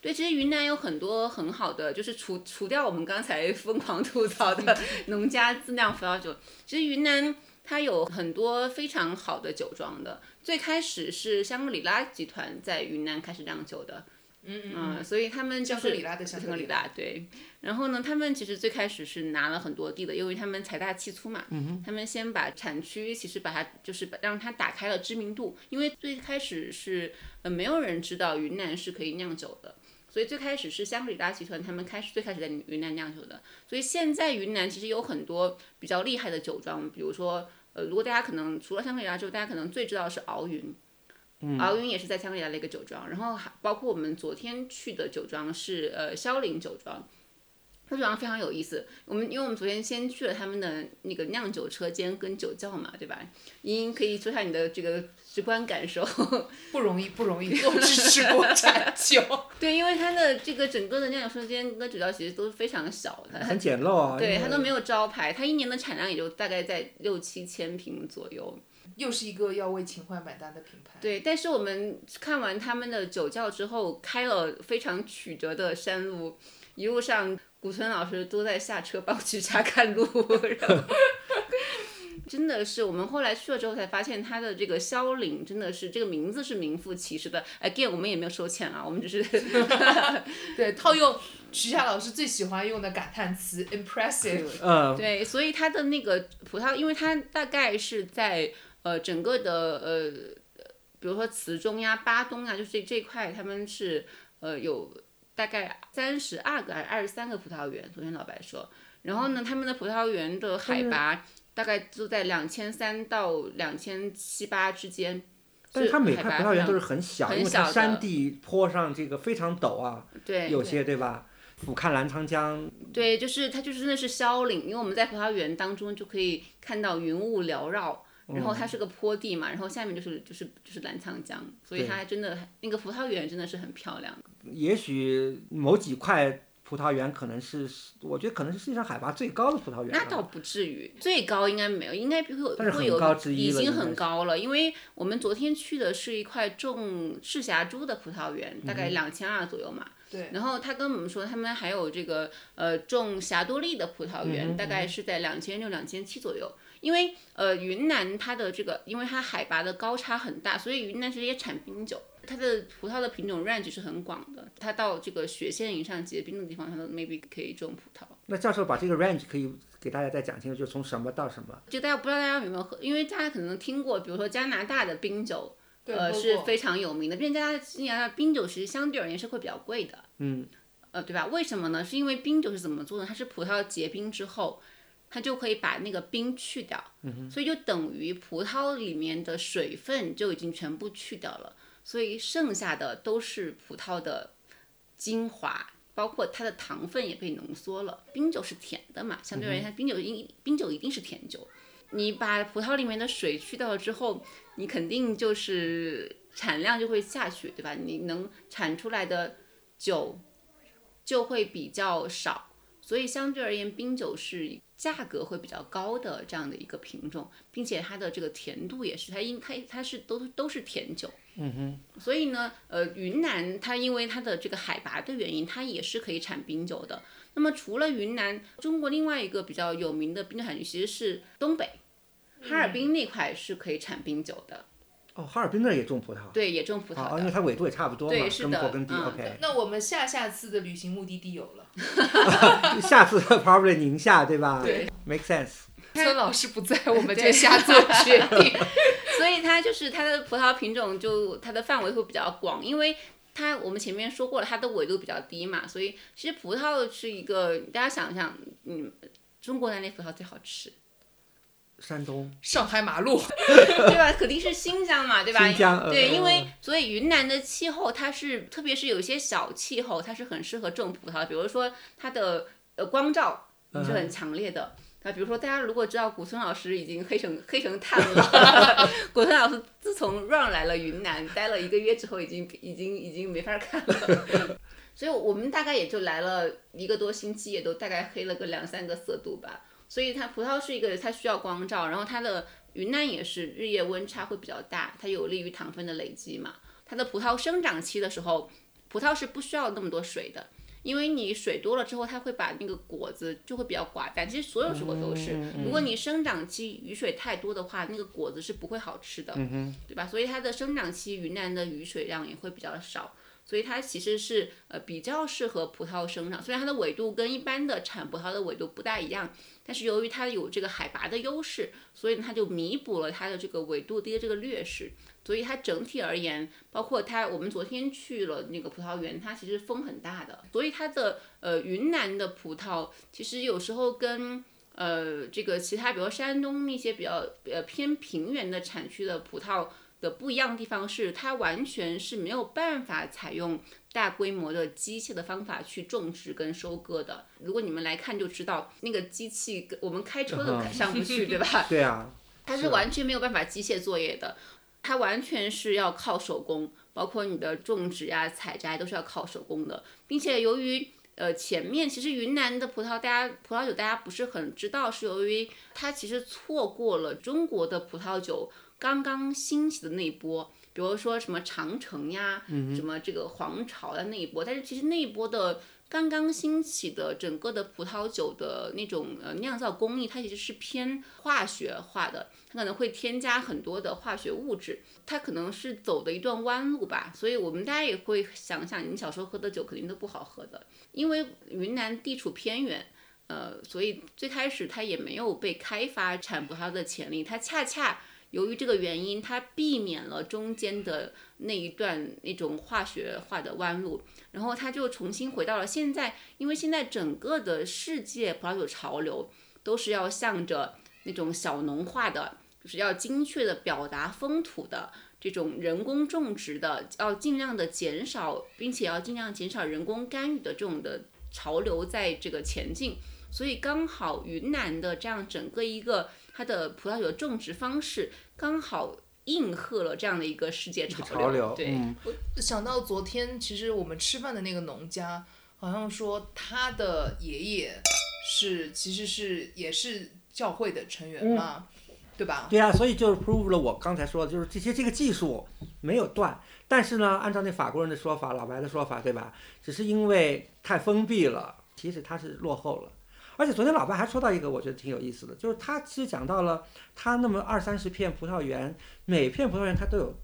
对，其实云南有很多很好的，就是除除掉我们刚才疯狂吐槽的 农家自酿葡萄酒，其实云南它有很多非常好的酒庄的。最开始是香格里拉集团在云南开始酿酒的，嗯嗯嗯，所以他们就是香格里拉的香香格里拉。拉对。然后呢，他们其实最开始是拿了很多地的，因为他们财大气粗嘛，他们先把产区其实把它就是把让它打开了知名度，因为最开始是呃没有人知道云南是可以酿酒的。所以最开始是香格里拉集团他们开始最开始在云南酿酒的，所以现在云南其实有很多比较厉害的酒庄，比如说呃，如果大家可能除了香格里拉之后，大家可能最知道的是敖云，敖云也是在香格里拉的一个酒庄，然后还包括我们昨天去的酒庄是呃萧林酒庄。这酒庄非常有意思，我们因为我们昨天先去了他们的那个酿酒车间跟酒窖嘛，对吧？莹莹可以说下你的这个直观感受。不容易，不容易，多支持国产 酒。对，因为它的这个整个的酿酒车间跟酒窖其实都是非常小的，很简陋啊。对它都没有招牌，它一年的产量也就大概在六七千瓶左右。又是一个要为情怀买单的品牌。对，但是我们看完他们的酒窖之后，开了非常曲折的山路，一路上古村老师都在下车帮我去查看路，然后真的是我们后来去了之后才发现，它的这个萧岭真的是这个名字是名副其实的。Again，我们也没有收钱啊，我们只是 对，套用徐霞老师最喜欢用的感叹词 impressive。呃，对，所以它的那个葡萄，因为它大概是在呃整个的呃，比如说慈中呀、巴东呀，就是这这块，他们是呃有大概三十二个还是二十三个葡萄园，昨天老白说。然后呢，他们的葡萄园的海拔大概都在两千三到两千七八之间。但是它每块葡萄园都是很小，很因为它山地坡上这个非常陡啊，对有些对吧？俯瞰澜沧江，对，就是它就是真的是萧岭，因为我们在葡萄园当中就可以看到云雾缭绕，然后它是个坡地嘛，然后下面就是就是就是澜沧江，所以它还真的那个葡萄园真的是很漂亮。也许某几块葡萄园可能是，我觉得可能是世界上海拔最高的葡萄园。那倒不至于，最高应该没有，应该会有会有高之一已经很高了，因为我们昨天去的是一块种赤霞珠的葡萄园，大嗯概两千二左右嘛。对。然后他跟我们说，他们还有这个呃种霞多丽的葡萄嗯园，大概是在两千六、两千七左右。因为呃云南它的这个，因为它海拔的高差很大，所以云南其实也产冰酒。它的葡萄的品种 range 是很广的，它到这个雪线以上结冰的地方，它都 maybe 可以种葡萄。那教授把这个 range 可以给大家再讲清楚，就从什么到什么？就大家不知道大家有没有喝，因为大家可能听过，比如说加拿大的冰酒，呃是非常有名的，并且加拿大加拿大冰酒其实相对而言是会比较贵的。嗯，呃，对吧？为什么呢？是因为冰酒是怎么做的？它是葡萄结冰之后，它就可以把那个冰去掉，所以就等于葡萄里面的水分就已经全部去掉了，所以剩下的都是葡萄的精华，包括它的糖分也被浓缩了。冰酒是甜的嘛，相对而言，它冰酒一冰酒一定是甜酒。你把葡萄里面的水去掉了之后，你肯定就是产量就会下去，对吧？你能产出来的酒就会比较少，所以相对而言，冰酒是价格会比较高的这样的一个品种，并且它的这个甜度也是，它因它它是都都是甜酒。嗯哼。所以呢，呃，云南它因为它的这个海拔的原因，它也是可以产冰酒的。那么除了云南，中国另外一个比较有名的冰酒产区其实是东北，哈尔滨那块是可以产冰酒的，哦，哈尔滨那儿也种葡萄。对，也种葡萄哦，的。因为它纬度也差不多嘛，对是的跟勃艮第。嗯 OK，那我们下下次的旅行目的地有了。下次 probably 宁夏对吧？对，make sense。孙老师不在，我们就瞎做决定。所以它就是它的葡萄品种就它的范围会比较广，因为它我们前面说过了，它的纬度比较低嘛，所以其实葡萄是一个大家想想，嗯，中国哪里葡萄最好吃，山东、上海马路，对吧？肯定是新疆嘛，对吧？新疆，对，呃因为所以云南的气候它是，特别是有一些小气候，它是很适合种葡萄的，比如说它的呃光照嗯是很强烈的。啊比如说，大家如果知道古村老师已经 黑成黑成炭了，古村老师自从 run 来了云南，待了一个月之后，已经已经已经没法看了。所以我们大概也就来了一个多星期，也都大概黑了个两三个色度吧。所以它葡萄是一个它需要光照，然后它的云南也是日夜温差会比较大，它有利于糖分的累积嘛。它的葡萄生长期的时候，葡萄是不需要那么多水的，因为你水多了之后，它会把那个果子就会比较寡淡。其实所有水果都是，如果你生长期雨水太多的话，那个果子是不会好吃的，对吧？所以它的生长期云南的雨水量也会比较少。所以它其实是呃比较适合葡萄生长，虽然它的纬度跟一般的产葡萄的纬度不大一样，但是由于它有这个海拔的优势，所以它就弥补了它的这个纬度低的这个劣势。所以它整体而言，包括它，我们昨天去了那个葡萄园，它其实风很大的，所以它的呃云南的葡萄其实有时候跟呃这个其他，比如山东那些比较呃偏平原的产区的葡萄的不一样的地方是，它完全是没有办法采用大规模的机械的方法去种植跟收割的。如果你们来看就知道，那个机器跟我们开车都嗯上不去，对吧？对啊，它是完全没有办法机械作业的，它完全是要靠手工，包括你的种植呀、采摘都是要靠手工的，并且由于呃前面其实云南的葡萄，大家葡萄酒大家不是很知道，是由于它其实错过了中国的葡萄酒刚刚兴起的那一波。比如说什么长城呀，什么这个黄巢的那一波，但是其实那一波的刚刚兴起的整个的葡萄酒的那种呃酿造工艺，它其实是偏化学化的，它可能会添加很多的化学物质，它可能是走的一段弯路吧。所以我们大家也会想想，你小时候喝的酒肯定都不好喝的，因为云南地处偏远。呃，所以最开始它也没有被开发产葡萄的潜力，它恰恰由于这个原因，它避免了中间的那一段那种化学化的弯路，然后它就重新回到了现在，因为现在整个的世界葡萄酒潮流都是要向着那种小农化的，就是要精确的表达风土的这种人工种植的，要尽量的减少，并且要尽量减少人工干预的这种的潮流在这个前进。所以刚好云南的这样整个一个它的葡萄酒种植方式，刚好应和了这样的一个世界潮流。潮流，对，嗯，想到昨天，其实我们吃饭的那个农家，好像说他的爷爷是其实是也是教会的成员嘛，对吧？对啊，所以就是 prove 了我刚才说的，就是这些这个技术没有断，但是呢，按照那法国人的说法，老白的说法，对吧？只是因为太封闭了，其实他是落后了。而且昨天老白还说到一个，我觉得挺有意思的，就是他其实讲到了他那么二三十片葡萄园，每片葡萄园它都有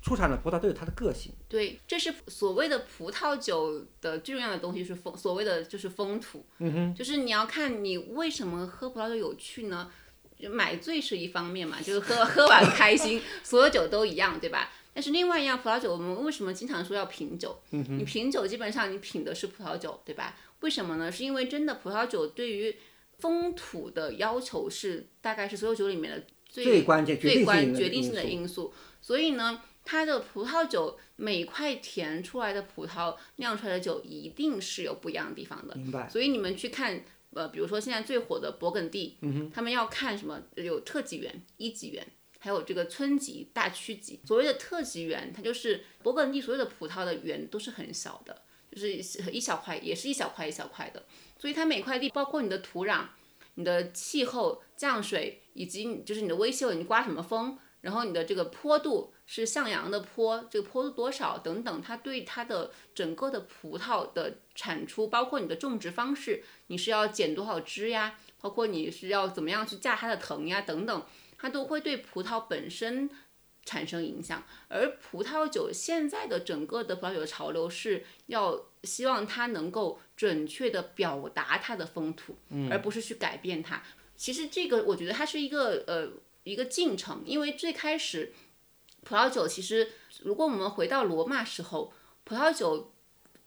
出产的葡萄都有它的个性。对，这是所谓的葡萄酒的最重要的东西是风，所谓的就是风土。嗯哼，就是你要看你为什么喝葡萄酒有趣呢？就买醉是一方面嘛，就是喝 喝完开心，所有酒都一样，对吧？但是另外一样，葡萄酒我们为什么经常说要品酒？你品酒基本上你品的是葡萄酒，对吧？为什么呢？是因为真的葡萄酒对于风土的要求是大概是所有酒里面的最最关键、决最关决定性的因素因素。所以呢，它的葡萄酒每块田出来的葡萄酿出来的酒一定是有不一样的地方的。明白？所以你们去看，呃，比如说现在最火的勃艮第，他们要看什么？有特级园、一级园，还有这个村级、大区级。所谓的特级园，它就是勃艮第所有的葡萄的园都是很小的，就是一小块，也是一小块一小块的。所以它每块地，包括你的土壤、你的气候、降水，以及你就是你的微气候，你刮什么风，然后你的这个坡度是向阳的坡，这个坡度多少等等，它对它的整个的葡萄的产出，包括你的种植方式，你是要剪多少枝呀，包括你是要怎么样去架它的藤呀等等，它都会对葡萄本身产生影响。而葡萄酒现在的整个的葡萄酒的潮流是要希望它能够准确的表达它的风土，而不是去改变它。其实这个我觉得它是一个呃一个进程，因为最开始葡萄酒其实如果我们回到罗马时候，葡萄酒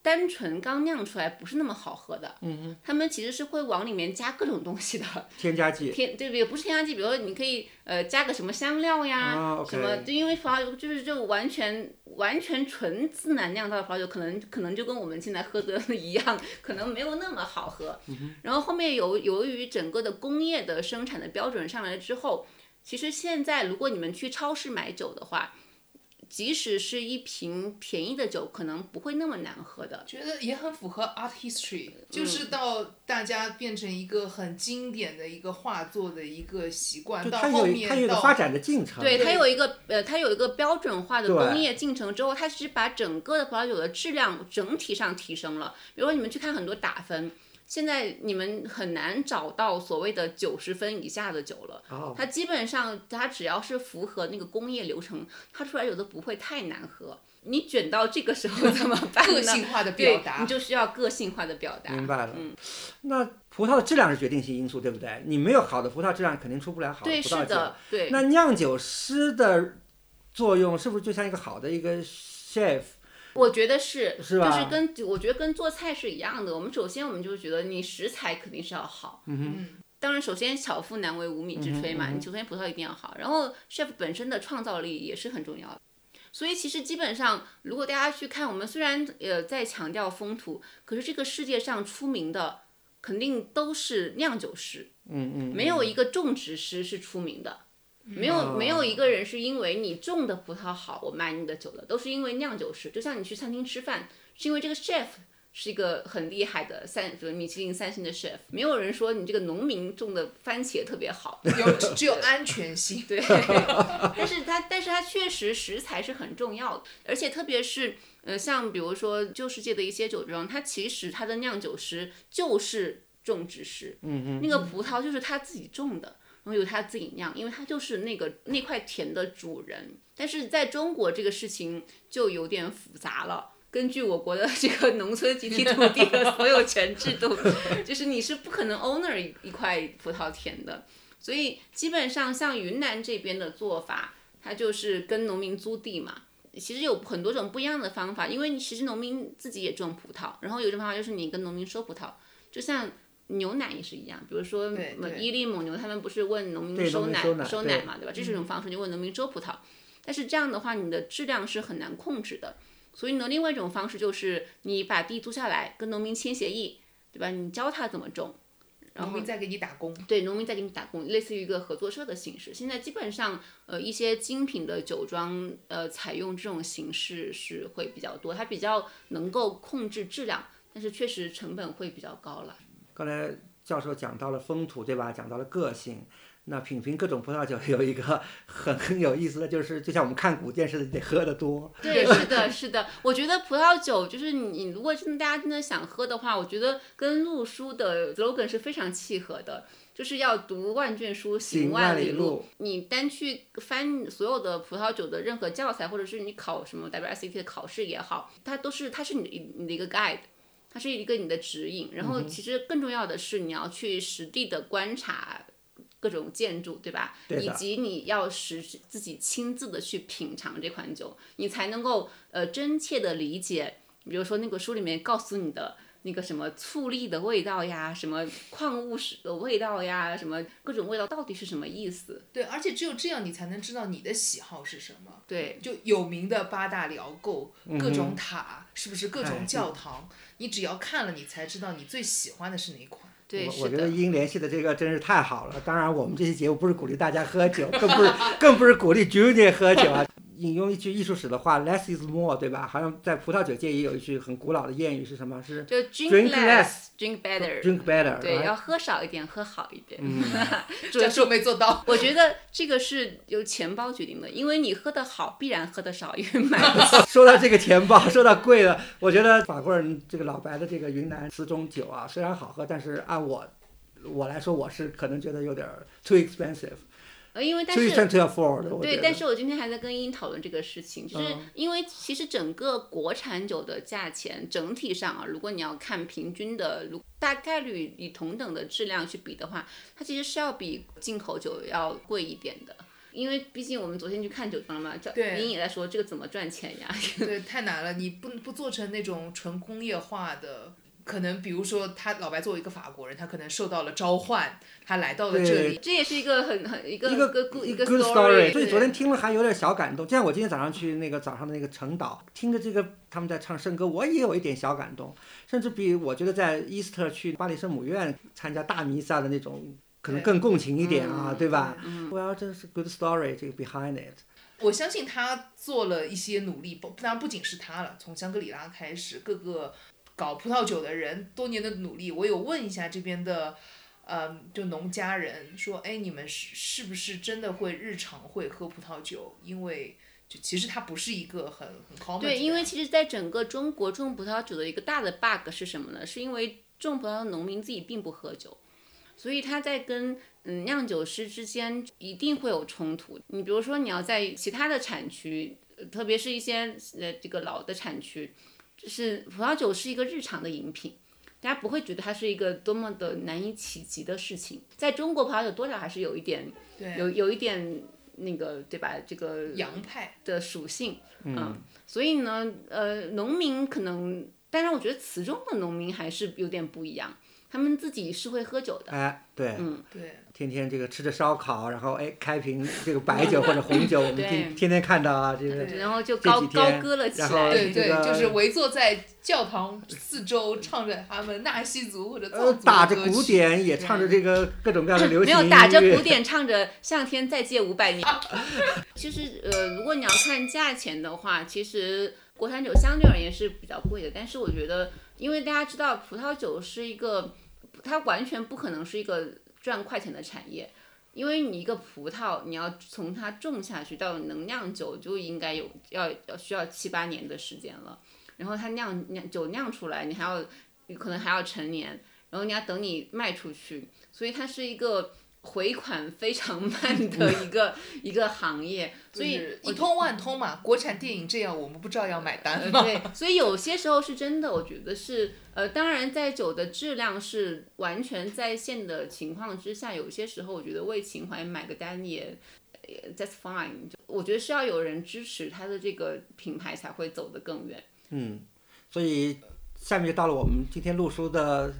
单纯刚酿出来不是那么好喝的，他们其实是会往里面加各种东西的，添加剂。添对也不是添加剂，比如说你可以呃加个什么香料呀，什么就因为葡萄酒就是就完全完全纯自然酿造的葡萄酒，可能可能就跟我们现在喝的一样，可能没有那么好喝。然后后面由由于整个的工业的生产的标准上来之后，其实现在如果你们去超市买酒的话，即使是一瓶便宜的酒，可能不会那么难喝的。觉得也很符合 art history，就嗯是到大家变成一个很经典的一个画作的一个习惯，到后面到它有一个发展的进程。对，它有一个呃，它有一个标准化的工业进程之后，它是把整个的葡萄酒的质量整体上提升了。比如说你们去看很多打分，现在你们很难找到所谓的九十分以下的酒了。哦，它基本上它只要是符合那个工业流程，它出来有的不会太难喝。你卷到这个时候 怎么办呢？个性化的表达你就需要个性化的表达。明白了。嗯，那葡萄的质量是决定性因素，对不对？你没有好的葡萄质量，肯定出不了好的对，葡萄酒。是的，对。那酿酒师的作用是不是就像一个好的一个 chef？我觉得是，就是跟我觉得跟做菜是一样的。我们首先我们就觉得你食材肯定是要好，嗯，当然首先巧妇难为无米之炊嘛，你首先葡萄一定要好，然后 chef 本身的创造力也是很重要的。所以其实基本上，如果大家去看，我们虽然呃在强调风土，可是这个世界上出名的肯定都是酿酒师，嗯嗯，没有一个种植师是出名的。没有哦没有一个人是因为你种的葡萄好，我卖你的酒的，都是因为酿酒师。就像你去餐厅吃饭，是因为这个 chef 是一个很厉害的三，就是米其林三星的 chef。没有人说你这个农民种的番茄特别好，有只只有安全性。对，但是它，但是它确实食材是很重要的，而且特别是呃，像比如说旧世界的一些酒庄，它其实它的酿酒师就是种植师，嗯嗯，那个葡萄就是他自己种的。然后由他自己酿，因为他就是那个那块田的主人。但是在中国这个事情就有点复杂了。根据我国的这个农村集体土地的所有权制度，就是你是不可能 owner 一一块葡萄田的。所以基本上像云南这边的做法，它就是跟农民租地嘛。其实有很多种不一样的方法，因为你其实农民自己也种葡萄，然后有一种方法就是你跟农民收葡萄，就像牛奶也是一样，比如说伊利蒙牛，他们不是问农民收奶收奶对嘛，对吧？这是一种方式，就问农民收葡萄。但是这样的话，你的质量是很难控制的。所以呢，另外一种方式就是你把地租下来，跟农民签协议，对吧？你教他怎么种，然后农民再给你打工，对，农民再给你打工，类似于一个合作社的形式。现在基本上，呃，一些精品的酒庄，呃，采用这种形式是会比较多，它比较能够控制质量，但是确实成本会比较高了。刚才教授讲到了风土，对吧？讲到了个性。那品评各种葡萄酒有一个很很有意思的就是，就像我们看古建似的，你得喝得多。对，是的，是的。我觉得葡萄酒就是你，如果真的大家真的想喝的话，我觉得跟陆叔的 slogan 是非常契合的。就是要读万卷书，行万里路。你单去翻所有的葡萄酒的任何教材，或者是你考什么 WSET 的考试也好，它都是它是你你的一个 guide，它是一个你的指引。然后其实更重要的是你要去实地的观察各种建筑，对吧？以及你要实自己亲自的去品尝这款酒，你才能够呃真切的理解。比如说那个书里面告诉你的。那个什么醋栗的味道呀，什么矿物石的味道呀，什么各种味道到底是什么意思？对，而且只有这样，你才能知道你的喜好是什么。对，就有名的八大辽构，各种塔，是不是各种教堂？你只要看了，你才知道你最喜欢的是哪款。对，我觉得英联系的这个真是太好了。当然，我们这期节目不是鼓励大家喝酒，更不是更不是鼓励 Junior 喝酒啊。引用一句艺术史的话，less is more，对吧？好像在葡萄酒界也有一句很古老的谚语是什么？是就 drink less，drink better，drink better。对，要喝少一点，喝好一点。嗯，这说没做到。我觉得这个是由钱包决定的，因为你喝的好，必然喝的少，因为买不起。说到这个钱包，说到贵了，我觉得法国人这个老白的这个云南瓷中酒啊，虽然好喝，但是按我我来说，我是可能觉得有点 too expensive。呃，因为但是对，但是我今天还在跟英讨论这个事情，就是因为其实整个国产酒的价钱整体上啊，如果你要看平均的，如大概率以同等的质量去比的话，它其实是要比进口酒要贵一点的，因为毕竟我们昨天去看酒庄了嘛，英也在说这个怎么赚钱呀？对，太难了，你不不做成那种纯工业化的。可能比如说，他老白作为一个法国人，他可能受到了召唤，他来到了这里，这也是一个很很一个一个一个 good story。所以昨天听了还有点小感动。就像我今天早上去那个早上的那个城岛，听着这个他们在唱圣歌，我也有一点小感动，甚至比我觉得在伊斯特去巴黎圣母院参加大弥撒的那种可能更共情一点啊，对吧？我要真是 good story 这个 behind it。我相信他做了一些努力，不当然不仅是他了，从香格里拉开始，各个。搞葡萄酒的人多年的努力，我有问一下这边的，嗯，就农家人说，哎，你们是是不是真的会日常会喝葡萄酒？因为就其实它不是一个很很 common。对，因为其实在整个中国种葡萄酒的一个大的 bug 是什么呢？是因为种葡萄的农民自己并不喝酒，所以他在跟嗯酿酒师之间一定会有冲突。你比如说你要在其他的产区，特别是一些呃这个老的产区。就是葡萄酒是一个日常的饮品，大家不会觉得它是一个多么的难以企及的事情。在中国，葡萄酒多少还是有一点，有有一点那个，对吧？这个洋派的属性，嗯，所以呢，呃，农民可能，但是我觉得词中的农民还是有点不一样。他们自己是会喝酒的，哎，对，嗯，对，天天这个吃着烧烤，然后哎开瓶这个白酒或者红酒，我们天天天看到啊，这个，然后就高高歌了起来，对对，就是围坐在教堂四周，唱着他们纳西族或者藏族打着鼓点也唱着这个各种各样的流行没有打着鼓点唱着向天再借五百年。其实呃，如果你要看价钱的话，其实国产酒相对而言是比较贵的，但是我觉得，因为大家知道葡萄酒是一个。它完全不可能是一个赚快钱的产业，因为你一个葡萄，你要从它种下去到能酿酒，就应该有要要需要七八年的时间了。然后它酿酿酒酿出来，你还要可能还要成年，然后你要等你卖出去，所以它是一个。回款非常慢的一个一个行业，所以一通万通嘛。国产电影这样，我们不知道要买单吗？对，所以有些时候是真的，我觉得是呃，当然在酒的质量是完全在线的情况之下，有些时候我觉得为情怀买个单也，that's fine。就我觉得是要有人支持他的这个品牌才会走得更远。嗯，所以下面就到了我们今天录书的，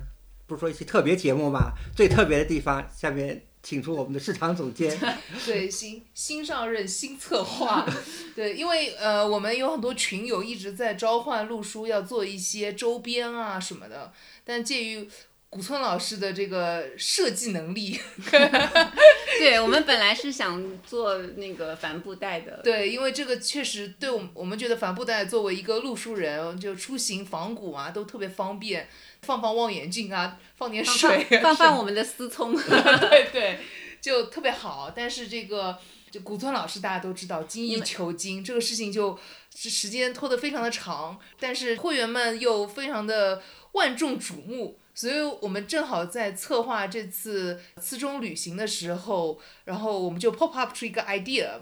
不是说一期特别节目嘛？最特别的地方，下面。请出我们的市场总监。对，新新上任新策划。对，因为呃，我们有很多群友一直在召唤陆叔要做一些周边啊什么的，但鉴于古村老师的这个设计能力，对我们本来是想做那个帆布袋的。对，因为这个确实对我们我们觉得帆布袋作为一个路书人，就出行仿古啊都特别方便。放放望远镜啊，放点水，放放我们的思聪，对对，就特别好。但是这个就古村老师大家都知道，精益求精，这个事情就时间拖得非常的长。但是会员们又非常的万众瞩目，所以我们正好在策划这次次中旅行的时候，然后我们就 pop up 出一个 idea，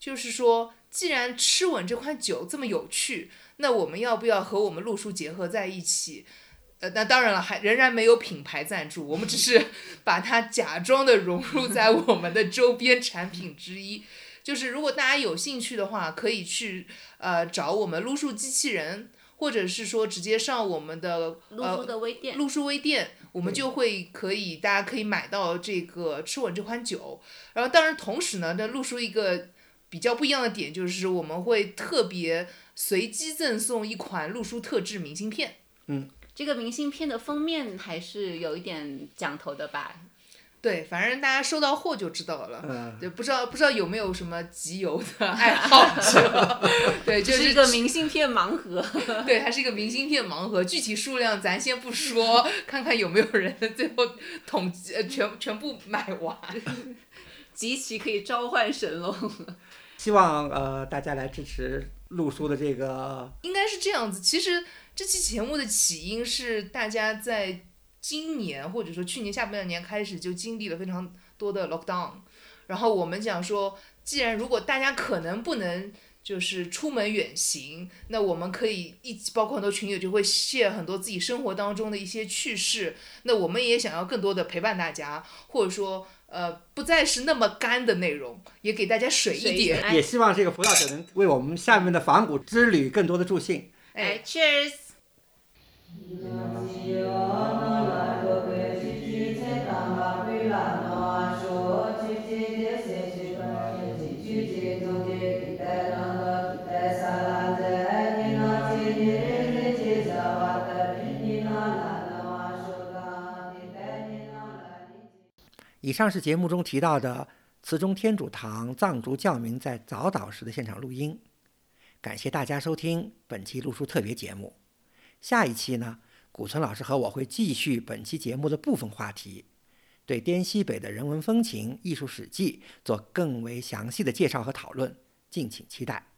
就是说，既然吃稳这款酒这么有趣，那我们要不要和我们路书结合在一起？呃，那当然了，还仍然没有品牌赞助，我们只是 把它假装的融入在我们的周边产品之一。就是如果大家有兴趣的话，可以去呃找我们路数机器人，或者是说直接上我们的路书的微店，路数微店，我们就会可以大家可以买到这个吃稳这款酒。然后当然同时呢，这路数一个比较不一样的点就是我们会特别随机赠送一款路书特制明信片。嗯，这个明信片的封面还是有一点讲头的吧？对，反正大家收到货就知道了。嗯，对，不知道不知道有没有什么集邮的 爱好者？对，就是一个明信片盲盒。对，它是一个明信片盲盒，具体数量咱先不说，看看有没有人最后统计呃全全部买完，集齐可以召唤神龙。希望呃大家来支持陆叔的这个。应该是这样子，其实这期节目的起因是大家在。今年或者说去年下半年开始就经历了非常多的 lockdown，然后我们讲说，既然如果大家可能不能就是出门远行，那我们可以一起，包括很多群友就会 share 很多自己生活当中的一些趣事，那我们也想要更多的陪伴大家，或者说呃不再是那么干的内容，也给大家水一点，也希望这个葡萄酒能为我们下面的仿古之旅更多的助兴。哎，Cheers。以上是节目中提到的慈中天主堂藏族教民在早祷时的现场录音。感谢大家收听本期录书特别节目。下一期呢，古村老师和我会继续本期节目的部分话题，对滇西北的人文风情、艺术史迹做更为详细的介绍和讨论，敬请期待。